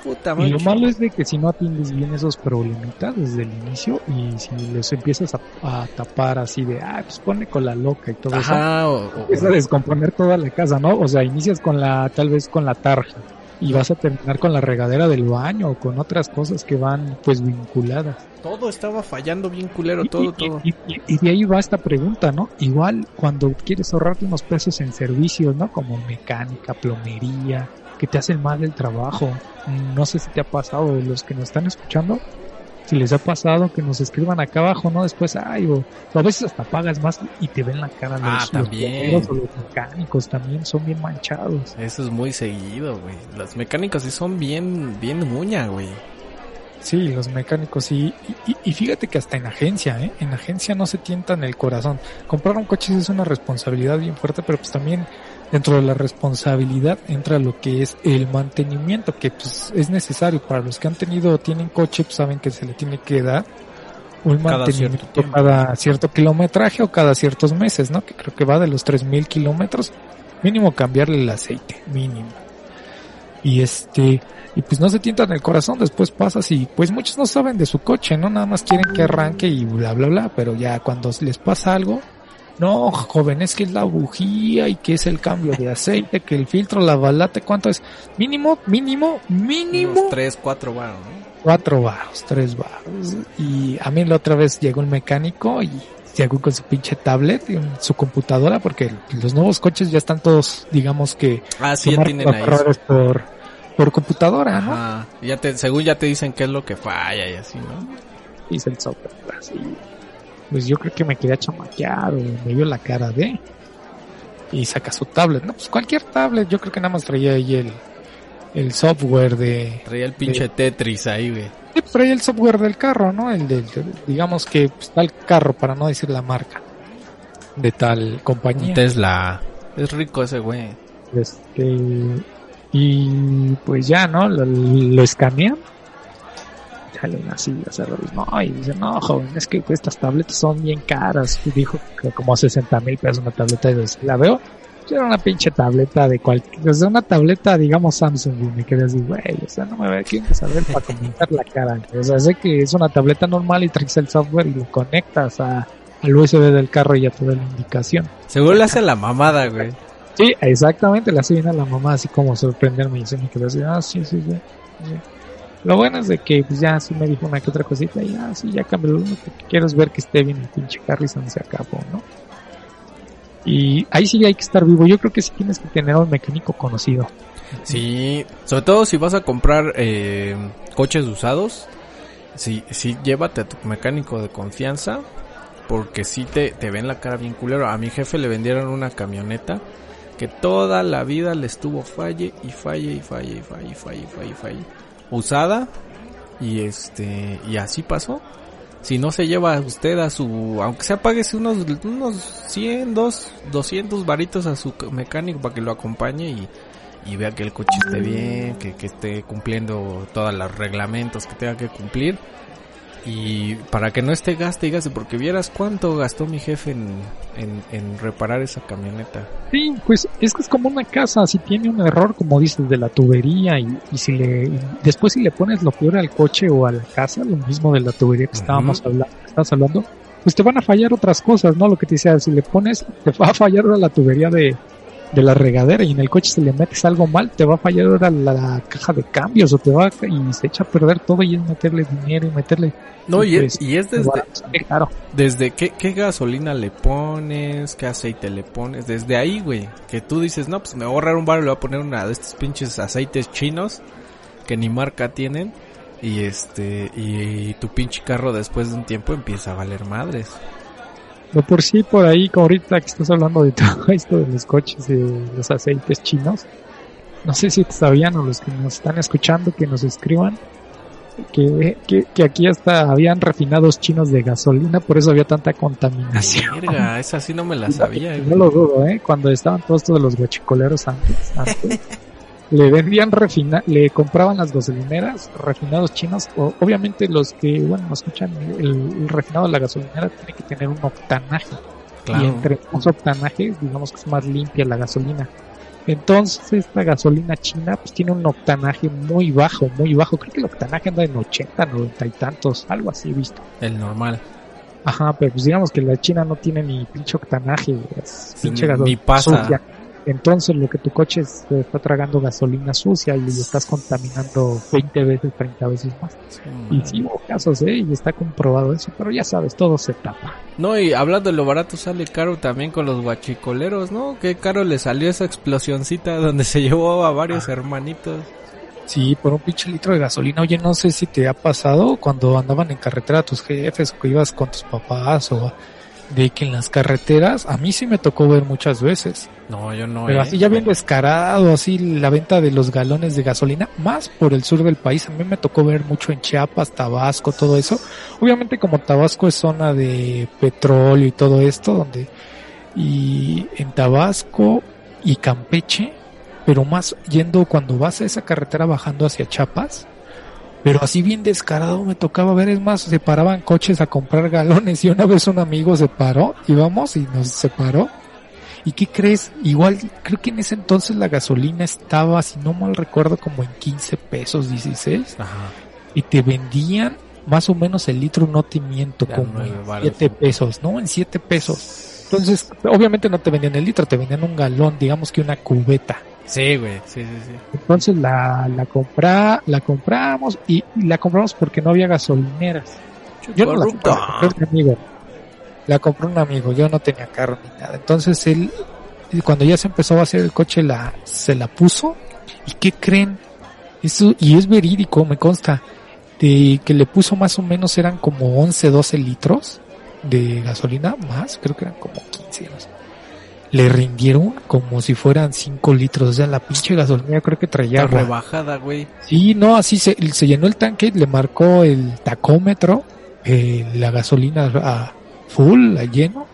puta Y lo malo es de que si no atiendes bien esos problemitas desde el inicio y si los empiezas a, a tapar así de, ah, pues pone con la loca y todo eso, Ajá, o- o- empieza a descomponer toda la casa, ¿no? O sea, inicias con la, tal vez con la tarja y vas a terminar con la regadera del baño o con otras cosas que van pues vinculadas. todo estaba fallando bien culero, Y- todo, y, todo. y- y- y de ahí va esta pregunta, ¿no? Igual cuando quieres ahorrarte unos pesos en servicios, ¿no? Como mecánica, plomería, que te hacen mal el trabajo. No sé si te ha pasado, de los que nos están escuchando, si les ha pasado que nos escriban acá abajo, ¿no? Después, ay, o, o a veces hasta pagas más y te ven la cara los, Ah, los también. plomeros o los mecánicos también son bien manchados. Eso es muy seguido, güey. Los mecánicos sí son bien, bien muña, güey. Sí, los mecánicos y, y, y fíjate que hasta en agencia, ¿eh? En agencia no se tientan el corazón. Comprar un coche es una responsabilidad bien fuerte, pero pues también dentro de la responsabilidad entra lo que es el mantenimiento, que pues es necesario para los que han tenido o tienen coche, pues saben que se le tiene que dar un Cada mantenimiento cierto cada cierto kilometraje o cada ciertos meses, ¿no? Que creo que va de los 3000 kilómetros, mínimo cambiarle el aceite, mínimo. Y este, y pues no se tientan el corazón, después pasas y pues muchos no saben de su coche, ¿no? Nada más quieren que arranque y bla bla bla, pero ya cuando les pasa algo, no, joven, es que es la bujía y que es el cambio de aceite, que el filtro, la balata, ¿cuánto es? Mínimo, mínimo, mínimo Unos tres, cuatro varos, ¿no? cuatro baros, tres baros. Y a mí la otra vez llegó un mecánico y llegó con su pinche tablet y su computadora porque los nuevos coches ya están todos, digamos que Ah, sí, ya tienen ahí. por, por computadora, ¿no? Ajá. Ya te, según ya te dicen qué es lo que falla y así, ¿no? Hice el software así. Pues yo creo que me quería chamaquear o me vio la cara de y saca su tablet. No, pues cualquier tablet, yo creo que nada más traía ahí el, el software de, Traía el pinche Tetris ahí, güey. Sí, traía el software del carro, ¿no? El del, del- digamos que pues, tal carro, para no decir la marca de tal compañía. Tesla. Es rico ese güey. Este, y pues ya, ¿no? Lo, lo escanean. Salen así los errores. No, y dicen, no, joven, es que estas tabletas son bien caras. Y dijo que como 60 mil pesos una tableta de La veo. Era una pinche tableta de cualquier, o sea, una tableta, digamos, Samsung, y me quedé así, güey, o sea, no me voy a saber para comentar la cara. O sea, sé que es una tableta normal y traes el software y lo conectas a, al USB del carro y ya te da la indicación. Seguro le hace la mamada, güey. Sí, exactamente, le hace bien a la mamá así como sorprenderme y se me quedó así, ah, sí, sí, sí. sí. Lo bueno es de que pues, ya sí me dijo una que otra cosita y ah, sí, ya cambió lo único que quiero es ver que esté bien el pinche Harrison se acabó, ¿no? Y ahí sí hay que estar vivo. Yo creo que sí tienes que tener un mecánico conocido. Sí, sobre todo si vas a comprar eh, coches usados, sí, sí, llévate a tu mecánico de confianza, porque sí te, te ven la cara bien culero. A mi jefe le vendieron una camioneta que toda la vida le estuvo falle y falle y falle y falle y falle y falle, y falle. Usada y este y así pasó. Si no se lleva usted a su, aunque sea páguese unos unos 100, dos, 200 varitos a su mecánico para que lo acompañe y y vea que el coche esté bien, que, que esté cumpliendo todos los reglamentos que tenga que cumplir. Y para que no esté gaste y gaste, porque vieras cuánto gastó mi jefe en, en, en reparar esa camioneta. Sí, pues es que es como una casa, si tiene un error, como dices, de la tubería y, y si le, y después si le pones lo peor al coche o a la casa, lo mismo de la tubería que estábamos hablando, que estabas hablando, pues te van a fallar otras cosas, ¿no? Lo que te decía, si le pones, te va a fallar la tubería de, de la regadera y en el coche si le metes algo mal, te va a fallar ahora la, caja de cambios o te va a- y se echa a perder todo y es meterle dinero y meterle... No, y, pues, es, y es desde, sale caro. desde qué, qué gasolina le pones, qué aceite le pones, desde ahí, güey, que tú dices, no, pues me voy a ahorrar un bar y le voy a poner una de estos pinches aceites chinos que ni marca tienen y este, y, tu pinche carro después de un tiempo empieza a valer madres. De por sí, por ahí, como ahorita que estás hablando de todo esto de los coches, de los aceites chinos, no sé si te sabían o los que nos están escuchando que nos escriban que, que, que aquí hasta habían refinados chinos de gasolina, por eso había tanta contaminación. Verga, esa sí no me la sabía. No lo dudo, ¿eh? Cuando estaban todos estos de los guachicoleros antes, antes le vendían refina, le compraban las gasolineras refinados chinos, o, obviamente los que, bueno, no escuchan, el, el refinado de la gasolinera tiene que tener un octanaje. Y Claro. entre más octanaje, digamos que es más limpia la gasolina. Entonces esta gasolina china pues tiene un octanaje muy bajo, muy bajo. Creo que el octanaje anda en 80, 90 y tantos, algo así he visto. El normal. Ajá, pero pues digamos que la china no tiene ni pinche octanaje, es pinche gasolina ni pasa. sucia. Entonces lo que tu coche se está tragando gasolina sucia y lo estás contaminando 20 veces, 30 veces más. Y sí hubo casos, eh, y está comprobado eso, pero ya sabes, todo se tapa. No, y hablando de lo barato sale caro también con los guachicoleros, ¿no? Qué caro le salió esa explosioncita donde se llevó a varios hermanitos. Sí, por un pinche litro de gasolina. Oye, no sé si te ha pasado cuando andaban en carretera tus jefes o que ibas con tus papás o de que en las carreteras, a mí sí me tocó ver muchas veces. No, yo no. Pero ¿eh? así ya bien descarado, así la venta de los galones de gasolina, más por el sur del país. A mí me tocó ver mucho en Chiapas, Tabasco, todo eso. Obviamente como Tabasco es zona de petróleo y todo esto, donde y en Tabasco y Campeche, pero más yendo cuando vas a esa carretera bajando hacia Chiapas, pero así bien descarado me tocaba ver, es más, se paraban coches a comprar galones y una vez un amigo se paró, íbamos y nos separó. ¿Y qué crees? Igual, creo que en ese entonces la gasolina estaba, si no mal recuerdo, como en 15 pesos, 16. Ajá. Y te vendían más o menos el litro, no te miento, Ya como en varos. 7 pesos, ¿no? En 7 pesos. Entonces, obviamente no te vendían el litro, te vendían un galón, digamos que una cubeta. Sí, güey. Sí, sí, sí. Entonces la, la compra, la compramos y, y la compramos porque no había gasolineras. Yo no la compré, la compré un amigo. La compró un amigo, yo no tenía carro ni nada. Entonces él, cuando ya se empezó a hacer el coche, la, se la puso. ¿Y qué creen? Eso, y es verídico, me consta, de que le puso más o menos eran como 11, 12 litros de gasolina, más, creo que eran como 15. no sé. Le rindieron como si fueran 5 litros, o sea, la pinche gasolina creo que traía agua. rebajada, güey. Sí, no, así se, se llenó el tanque, le marcó el tacómetro, eh, la gasolina a full, a lleno,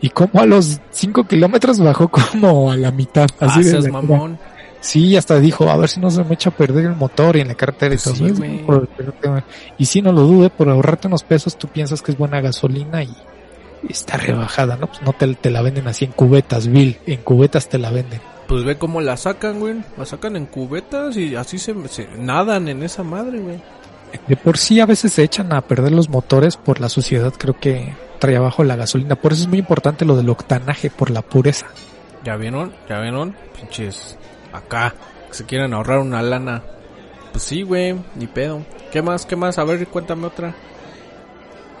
y como a los 5 kilómetros bajó como a la mitad. Así Ah, de mamón. Sí, hasta dijo, a ver si no se me echa a perder el motor y en la carretera Pues sí, Y sí, no lo dude, por ahorrarte unos pesos tú piensas que es buena gasolina y está rebajada, ¿no? Pues no te, te la venden así en cubetas, Bill, en cubetas te la venden. Pues ve cómo la sacan, güey. La sacan en cubetas y así se, se nadan en esa madre, güey. De por sí a veces se echan a perder los motores por la suciedad, creo que trae abajo la gasolina. Por eso es muy importante lo del octanaje, por la pureza. ¿Ya vieron? ¿Ya vieron? Pinches acá. Que se quieren ahorrar una lana. Pues sí, güey. Ni pedo. ¿Qué más? ¿Qué más? A ver, cuéntame otra.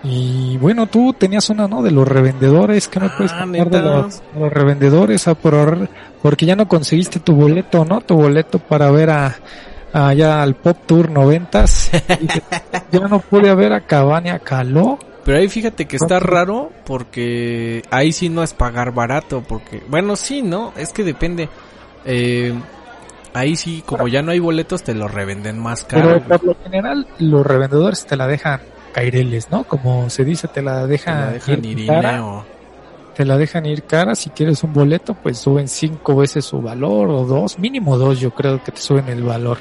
Y bueno, tú tenías una, ¿no? De los revendedores, ¿qué me Ah, puedes contar de los, de los revendedores? Ah, por- porque ya no conseguiste tu boleto, ¿no? Tu boleto para ver a, allá al Pop Tour noventas. Y dices, ya no pude ver a Cavani, a Caló. Pero ahí fíjate que está raro porque ahí sí no es pagar barato, porque bueno, sí, ¿no? Es que depende. Eh, ahí sí, como ya no hay boletos, te los revenden más caro. Pero por lo general, los revendedores te la dejan caireles, ¿no? Como se dice, te la Te dejan, la dejan ir cara. Te la dejan ir cara. Si quieres un boleto, pues suben cinco veces su valor o dos, mínimo dos, yo creo que te suben el valor.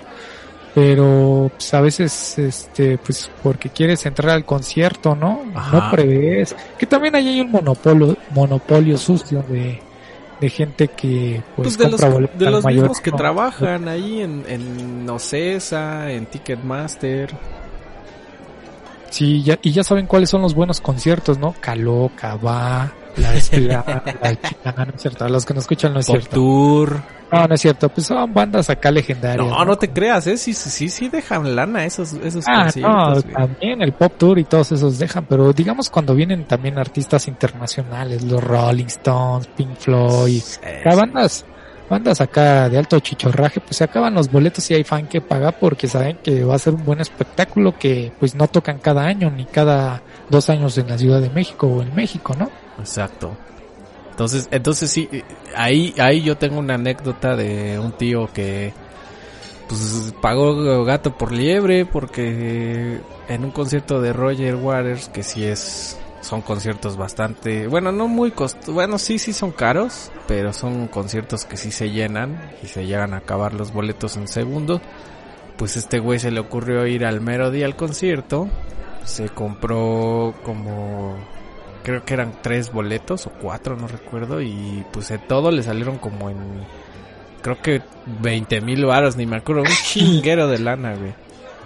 Pero pues, a veces, este, pues porque quieres entrar al concierto, ¿no? Ajá. No prevés. Que también ahí hay un monopolio, monopolio sucio de, de gente que pues, Pues de los, compra boletos de los mayor mismos que trabajan ahí en, en Ocesa, en Ticketmaster. Sí, ya, y ya saben cuáles son los buenos conciertos, ¿no? Caló, Cabá, La Espera, La Chicana, no es cierto. Los que no escuchan no es Pop cierto. Tour. No, no es cierto. Pues son bandas acá legendarias. No, no te creas, ¿eh? Sí, sí, sí, sí dejan lana esos, esos Ah, no, conciertos, güey. también el Pop Tour y todos esos dejan, pero digamos cuando vienen también artistas internacionales, los Rolling Stones, Pink Floyd, acá bandas, bandas acá de alto chichorraje, pues se acaban los boletos y hay fan que paga porque saben que va a ser un buen espectáculo que pues no tocan cada año ni cada dos años en la Ciudad de México o en México, ¿no? Exacto. Entonces, entonces sí, ahí, ahí yo tengo una anécdota de un tío que pues pagó gato por liebre porque en un concierto de Roger Waters que sí es son conciertos bastante, bueno, no muy cost, bueno, sí sí son caros, pero son conciertos que sí se llenan y se llegan a acabar los boletos en segundos. Pues este güey se le ocurrió ir al mero día al concierto, se compró como creo que eran tres boletos o cuatro, no recuerdo, y pues en todo le salieron como en, creo que 20 mil varos, ni me acuerdo, un chinguero de lana, güey.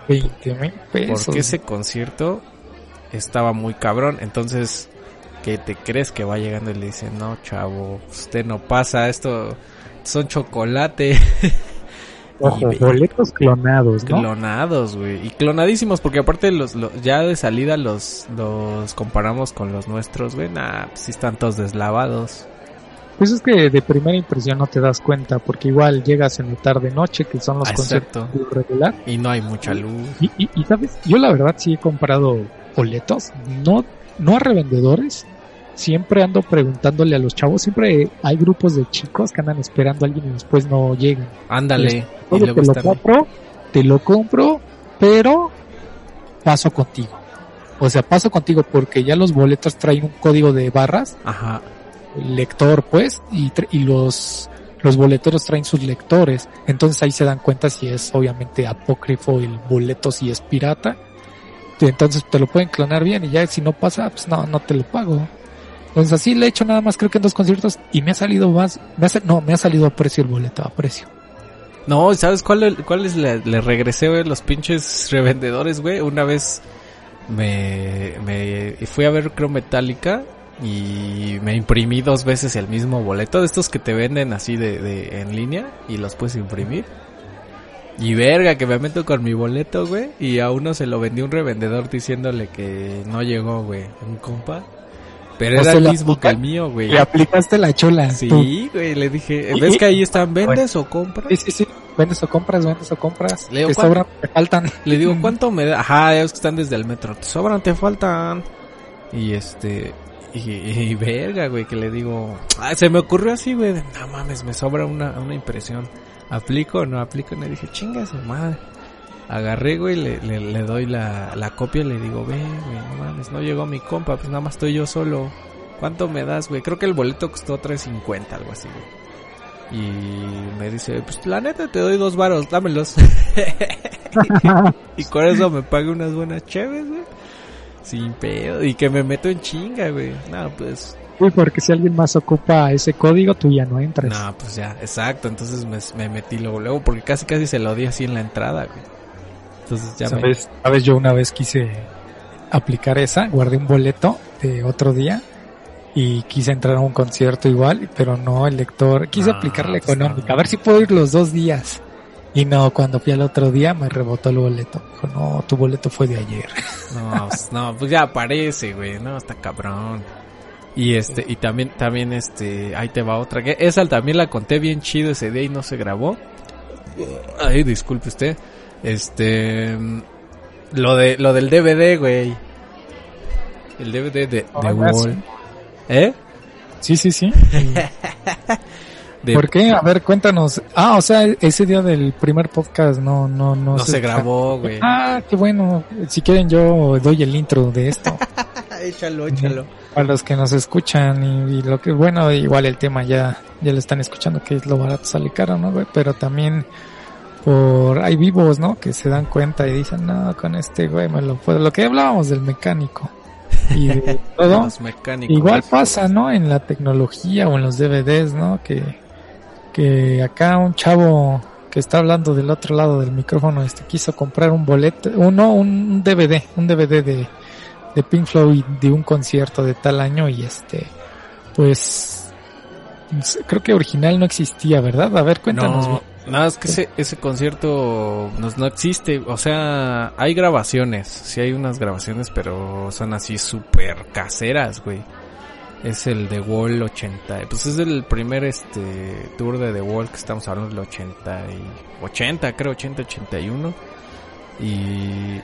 20 mil pesos. Porque ese concierto estaba muy cabrón, entonces, ¿qué te crees que va llegando y le dice, no, chavo, usted no pasa, esto son chocolate. Ojo, y- boletos clonados, ¿no? Clonados, güey. Y clonadísimos, porque aparte los, los- ya de salida los, los comparamos con los nuestros, güey. Nah, pues sí están todos deslavados. Pues es que de primera impresión no te das cuenta, porque igual llegas en la tarde noche, que son los Ah, conciertos exacto. regular. Y no hay mucha luz. Y, y, y, sabes, yo la verdad sí he comprado boletos, no, no a revendedores. Siempre ando preguntándole a los chavos, siempre hay grupos de chicos que andan esperando a alguien y después no llegan. Ándale. Y Oye, luego te lo compro, te lo compro, pero paso contigo. O sea, paso contigo porque ya los boletos traen un código de barras Ajá. lector pues y, y los los boleteros traen sus lectores entonces ahí se dan cuenta si es obviamente apócrifo el boleto si es pirata entonces te lo pueden clonar bien y ya si no pasa pues no no te lo pago entonces así le he hecho nada más creo que en dos conciertos y me ha salido más me ha, no me ha salido a precio el boleto a precio No, ¿sabes cuál, cuáles le, le regresé, güey? Los pinches revendedores, güey. Una vez me, me fui a ver creo Metallica y me imprimí dos veces el mismo boleto de estos que te venden así de, de en línea y los puedes imprimir. Y verga, que me meto con mi boleto, güey. Y a uno se lo vendió un revendedor diciéndole que no llegó, güey. Un compa. Pero O era el mismo que el mío, güey. le aplicaste la chola tú. Sí, güey, le dije, Y- ¿ves que ahí están vendes o compras? sí sí sí vendes o compras vendes o compras Le digo, te sobran te faltan Le digo, ¿cuánto me da? Ajá, ves que están desde el metro. Te sobran, te faltan. Y este. Y, y verga, güey, que le digo. Ah, se me ocurrió así, güey. No mames, me sobra una, una impresión. ¿Aplico o no aplico? Y le dije, chinga su madre. Agarré, güey, le, le, doy la, la copia y le digo, ve, güey, no mames, no llegó mi compa, pues nada más estoy yo solo. ¿Cuánto me das, güey? Creo que el boleto costó 3.50, algo así, güey. Y me dice, pues la neta te doy dos varos, dámelos. y con eso me pague unas buenas chéves, güey. Sin pedo. Y que me meto en chinga, güey. No, pues. Uy, porque si alguien más ocupa ese código tú ya no entras No, pues ya, exacto. Entonces me, me metí luego, luego, porque casi casi se lo di así en la entrada, güey. Entonces ya me. ¿Sabes? ¿Sabes? Yo una vez quise aplicar esa, guardé un boleto de otro día y quise entrar a un concierto igual, pero no el lector. Quise Ah, aplicar la pues económica, no. a ver si puedo ir los dos días. Y no, cuando fui al otro día me rebotó el boleto. Dijo, no, tu boleto fue de ayer. No, pues, no, pues ya aparece, güey. No, está cabrón. Y este, y también, también este, ahí te va otra. Que esa también la conté bien chido ese día y no se grabó. Ay, disculpe usted. Este, lo de, lo del DVD, güey. El DVD de, de Wall. sí. ¿Eh? Sí, sí, sí. De- ¿Por qué? A ver, cuéntanos. Ah, o sea, ese día del primer podcast no, no, no, No se grabó, güey. Ah, qué bueno. Si quieren yo doy el intro de esto. échalo, échalo. A los que nos escuchan y, y lo que bueno igual el tema ya ya lo están escuchando que es lo barato sale caro no güey pero también por hay vivos no que se dan cuenta y dicen no con este güey me lo puedo lo que hablábamos del mecánico y de todo igual pasa no en la tecnología o en los DVDs no que que acá un chavo que está hablando del otro lado del micrófono este quiso comprar un boleto uno un DVD un DVD de de Pink Floyd de un concierto de tal año y este pues creo que original no existía, ¿verdad? A ver, cuéntanos. No, nada, es que ese, ese concierto no, no existe. O sea, hay grabaciones. Sí hay unas grabaciones, pero son así súper caseras, güey. Es el The Wall 80. Pues es el primer este tour de The Wall que estamos hablando del 80 y 80, creo 80 81. Y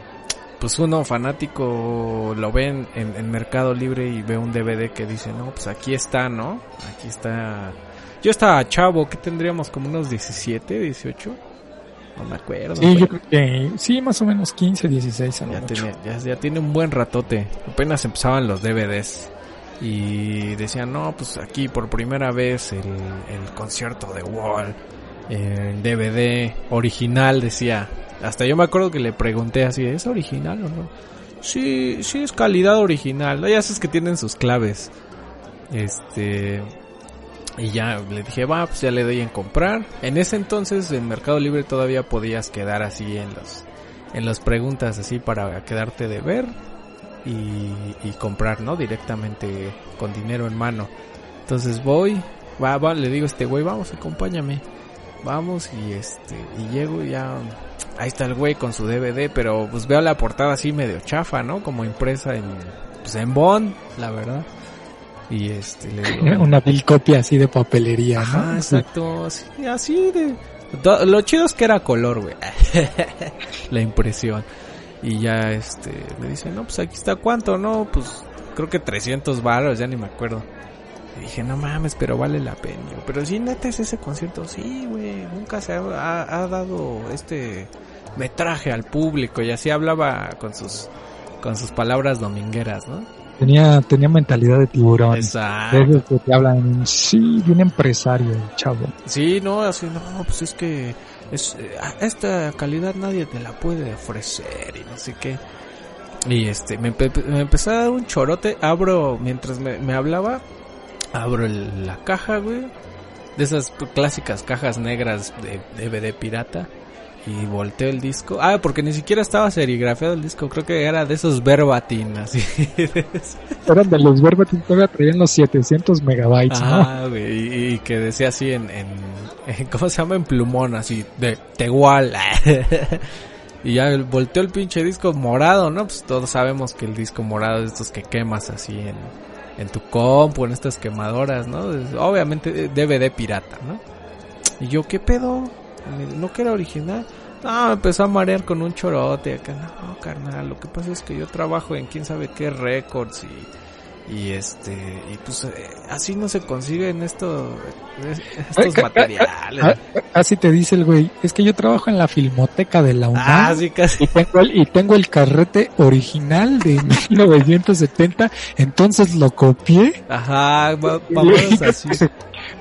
pues uno fanático lo ve en, en- en Mercado Libre y ve un DVD que dice, "No, pues aquí está, ¿no? Aquí está yo estaba chavo, ¿qué tendríamos? Como unos 17, 18. No me acuerdo. Sí, yo creo que sí, más o menos 15, 16 a ya, tiene, ya, ya tiene un buen ratote. Apenas empezaban los DVDs. Y decían, no, pues aquí por primera vez el, el concierto de Wall. El DVD original, decía. Hasta yo me acuerdo que le pregunté así, ¿es original o no? Sí, sí es calidad original. Ya sabes que tienen sus claves. Este... Y ya le dije, va, pues ya le doy en comprar. En ese entonces en Mercado Libre todavía podías quedar así en los en las preguntas así para quedarte de ver y, y comprar, ¿no? Directamente con dinero en mano. Entonces voy, va, va, le digo a este güey, vamos, acompáñame. Vamos y este, y llego ya, ahí está el güey con su DVD, pero pues veo la portada así medio chafa, ¿no? Como impresa en, pues en Bond, la verdad. Y este, le digo, Una vil copia así de papelería, ¿no? Ajá, exacto, así, así de... Lo chido es que era color, güey. la impresión. Y ya, este, me dice, no, pues aquí está cuánto, no, pues creo que 300 baros, ya ni me acuerdo. Y dije, no mames, pero vale la pena. Pero sí, neta es ese concierto. Sí, güey, nunca se ha, ha- ha dado este metraje al público. Y así hablaba con sus, con sus palabras domingueras, ¿no? Tenía, tenía mentalidad de tiburón. Exacto. Que te hablan, sí, de un empresario, chavo. Sí, no, así, no, pues es que es, a esta calidad nadie te la puede ofrecer y no sé qué. Y este, me, empe- me empezó a dar un chorote, abro, mientras me, me hablaba, abro el- la caja, güey, de esas clásicas cajas negras de DVD pirata. Y volteo el disco. Ah, porque ni siquiera estaba serigrafiado el disco. Creo que era de esos verbatim, así. Eran de los verbatim, todavía traían los 700 megabytes, ¿no? Ah, güey, y, y que decía así en, en, en- ¿cómo se llama? En plumón, así, de Tegual. y ya volteó el pinche disco morado, ¿no? Pues todos sabemos que el disco morado es estos que quemas así en, en tu compu, en estas quemadoras, ¿no? Obviamente eh, DVD pirata, ¿no? Y yo, ¿qué pedo? Me- ¿No que era original? No, me empezó a marear con un chorote acá. No, carnal, lo que pasa es que yo trabajo en quién sabe qué records y, y este, y pues eh, así no se consiguen esto, estos Ay, materiales. Ah, Así te dice el güey, es que yo trabajo en la filmoteca de la UNAM. Ah, sí, casi. Y tengo, el, y tengo el carrete original de 1970, entonces lo copié. Ajá, va- vamos así.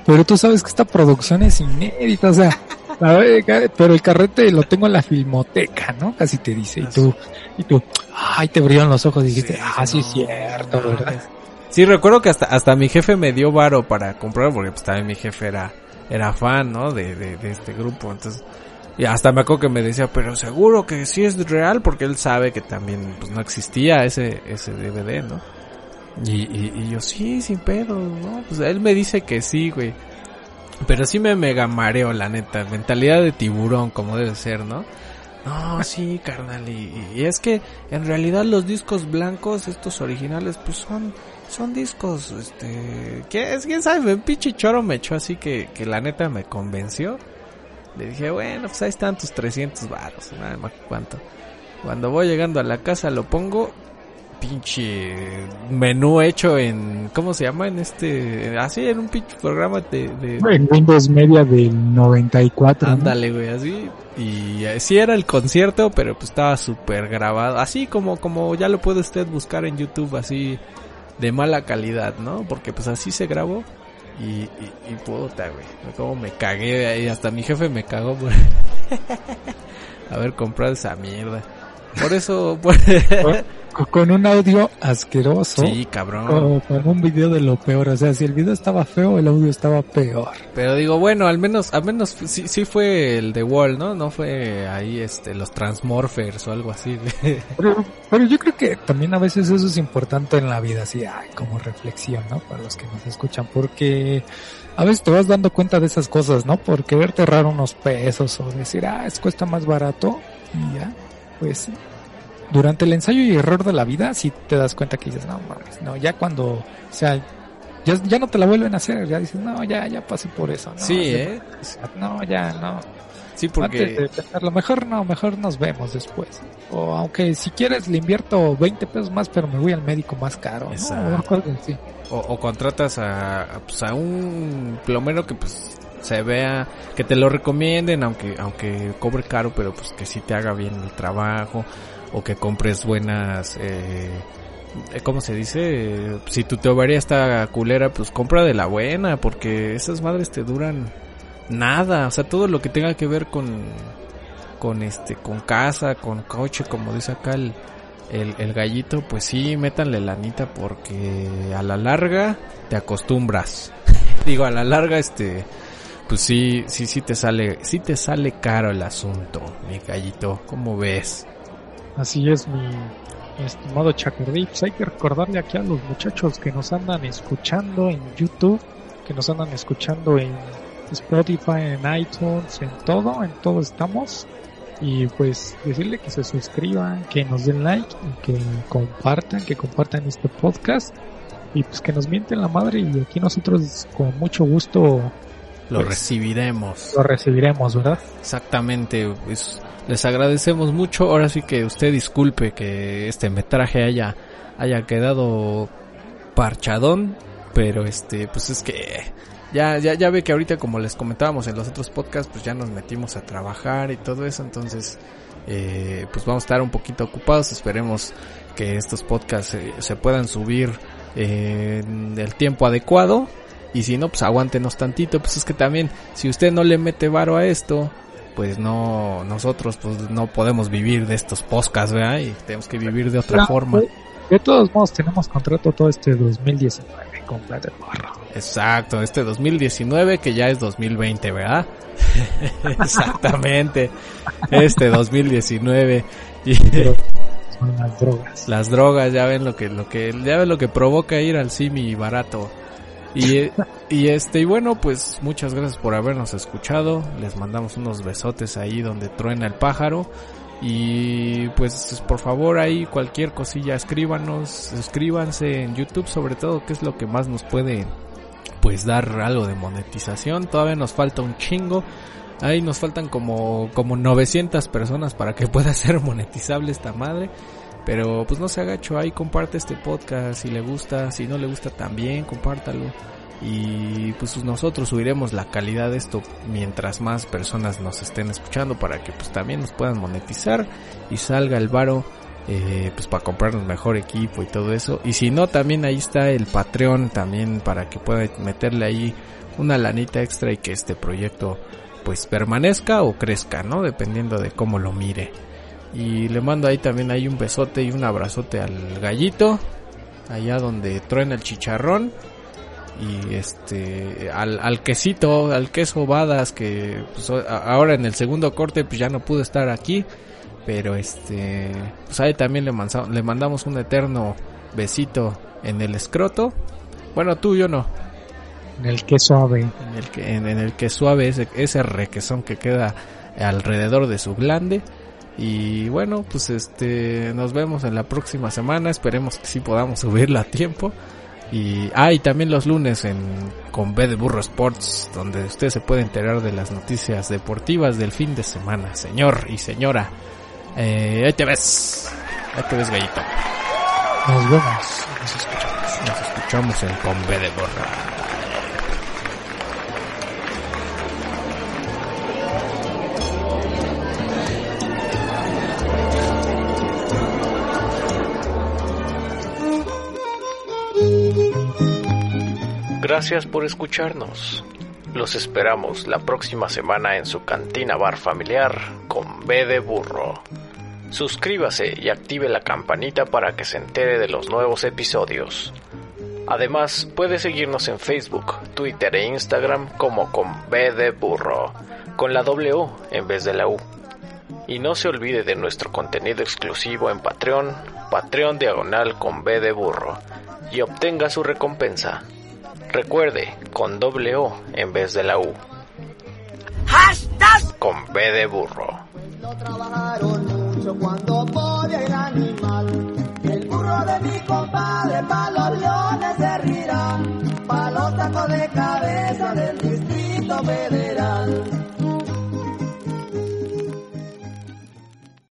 Pero tú sabes que esta producción es inédita, o sea, a ver, ca- pero el carrete lo tengo en la filmoteca, ¿no? Casi te dice, y tú, y tú, ay, te brillaron los ojos y dijiste, ah, sí es cierto, ¿verdad? Sí, recuerdo que hasta, hasta mi jefe me dio varo para comprar porque pues también mi jefe era, era fan, ¿no? De, de, de este grupo, entonces, y hasta me acuerdo que me decía, pero seguro que sí es real porque él sabe que también, pues no existía ese, ese DVD, ¿no? Y, y, y yo, sí, sin pedo, ¿no? Pues él me dice que sí, güey. Pero sí me mega mareo, la neta. Mentalidad de tiburón, como debe ser, ¿no? No, sí, carnal. Y, y es que en realidad los discos blancos, estos originales, pues son, son discos, este, ¿qué es? ¿Quién sabe? Un pinche choro me echó así que, que la neta me convenció. Le dije, bueno, pues ahí están tus 300 baros, nada más cuánto. Cuando voy llegando a la casa lo pongo, pinche menú hecho en, ¿cómo se llama? En este, así, en un pinche programa de... de En Windows Media del 94. ¿no? Ándale, güey, así. Y así era el concierto, pero pues estaba súper grabado. Así como, como ya lo puede usted buscar en YouTube, así de mala calidad, ¿no? Porque pues así se grabó. Y, y, y puta, güey. Como me cagué ahí. Hasta mi jefe me cagó por haber comprado esa mierda. Por eso. Con- un audio asqueroso. sí, cabrón. Con, con un video de lo peor. O sea, si el video estaba feo, el audio estaba peor. Pero digo, bueno, al menos, al menos sí, sí fue el de Wall, ¿no? No fue ahí este, los Transmorphers o algo así. Pero, pero yo creo que también a veces eso es importante en la vida, así, ay, como reflexión, ¿no? Para los que nos escuchan, porque a veces te vas dando cuenta de esas cosas, ¿no? Por quererte ahorrar unos pesos o decir, ah, es cuesta más barato y ya, pues durante el ensayo y error de la vida, sí te das cuenta que dices, no mames, no, ya cuando, o sea, ya, ya no te la vuelven a hacer, ya dices, no, ya, ya pasé por eso, ¿no? sí, Ya- ¿eh? No, ya, no. Sí, porque... de pensarlo, mejor no, mejor nos vemos después. O aunque si quieres le invierto 20 pesos más, pero me voy al médico más caro. o contratas a, a, pues, a un plomero que pues se vea, que te lo recomienden, aunque aunque cobre caro, pero pues que sí te haga bien el trabajo, o que compres buenas, eh, eh, ¿cómo se dice? Si tu teoría está culera, pues compra de la buena, porque esas madres te duran nada, o sea, todo lo que tenga que ver con, con este, con casa, con coche, como dice acá el, el, el gallito, pues sí, métanle lanita porque a la larga te acostumbras. Digo, a la larga, este, pues sí, sí, sí te sale, sí te sale caro el asunto, mi gallito, ¿cómo ves? Así es mi, estimado Chacardí. Pues hay que recordarle aquí a los muchachos que nos andan escuchando en YouTube, que nos andan escuchando en Spotify, en iTunes, en todo, en todo estamos. Y pues decirle que se suscriban, que nos den like que compartan, que compartan este podcast. Y pues que nos mienten la madre y aquí nosotros con mucho gusto Lo Pues- recibiremos. lo recibiremos, ¿verdad? Exactamente, pues les agradecemos mucho. Ahora sí que usted disculpe que este metraje haya haya quedado parchadón, pero este pues es que ya ya ya ve que ahorita como les comentábamos en los otros podcasts, pues ya nos metimos a trabajar y todo eso, entonces eh, pues vamos a estar un poquito ocupados. Esperemos que estos podcasts eh, se puedan subir eh, en el tiempo adecuado. Y si no, pues aguántenos tantito. Pues es que también, si usted no le mete varo a esto, pues no, nosotros pues no podemos vivir de estos podcasts, ¿verdad? Y tenemos que vivir de otra forma. de- De todos modos tenemos contrato todo este 2019 con. Exacto, este 2019 que ya es 2020, ¿verdad? Exactamente. Este 2019 y Son las drogas. las drogas ya ven lo que lo que ya ven lo que provoca ir al simi barato. Y, y este y bueno, pues muchas gracias por habernos escuchado. Les mandamos unos besotes ahí donde truena el pájaro. Y pues por favor ahí cualquier cosilla escríbanos, suscríbanse en YouTube sobre todo, que es lo que más nos puede pues dar algo de monetización. Todavía nos falta un chingo. Ahí nos faltan como, como 900 personas para que pueda ser monetizable esta madre. Pero pues no se agacho ahí, comparte este podcast si le gusta, si no le gusta también, compártalo. Y pues nosotros subiremos la calidad de esto mientras más personas nos estén escuchando para que pues también nos puedan monetizar y salga el varo eh, pues para comprarnos mejor equipo y todo eso. Y si no, también ahí está el Patreon también para que pueda meterle ahí una lanita extra y que este proyecto pues permanezca o crezca, ¿no? Dependiendo de cómo lo mire. Y le mando ahí también ahí un besote y un abrazote al gallito, allá donde truena el chicharrón. Y este, al, al quesito, al queso badas, que pues, ahora en el segundo corte pues ya no pudo estar aquí. Pero este, pues ahí también le, manza- le mandamos un eterno besito en el escroto. Bueno, tú, yo no. En el que suave. En el que, en, el que suave ese, ese requesón que queda alrededor de su glande. Y bueno, pues este, nos vemos en la próxima semana. Esperemos que sí podamos subirla a tiempo. Y, ah, y también los lunes en con B de Burro Sports, donde usted se puede enterar de las noticias deportivas del fin de semana, señor y señora. Eh, ahí te ves, ahí te ves, gallito. Nos vemos, nos escuchamos. Nos escuchamos en con B de Burro. Gracias por escucharnos. Los esperamos la próxima semana en su cantina bar familiar con B de burro. Suscríbase y active la campanita para que se entere de los nuevos episodios. Además, puede seguirnos en Facebook, Twitter e Instagram como con B de burro, con la W en vez de la U. Y no se olvide de nuestro contenido exclusivo en Patreon, Patreon diagonal con B de burro, y obtenga su recompensa. Recuerde, con doble O en vez de la U. ¡Hashtag! Con B de burro. No trabajaron mucho cuando podían animal. El burro de mi compadre pa' los leones se rirá. Pa' los tacos de cabeza del distrito federal.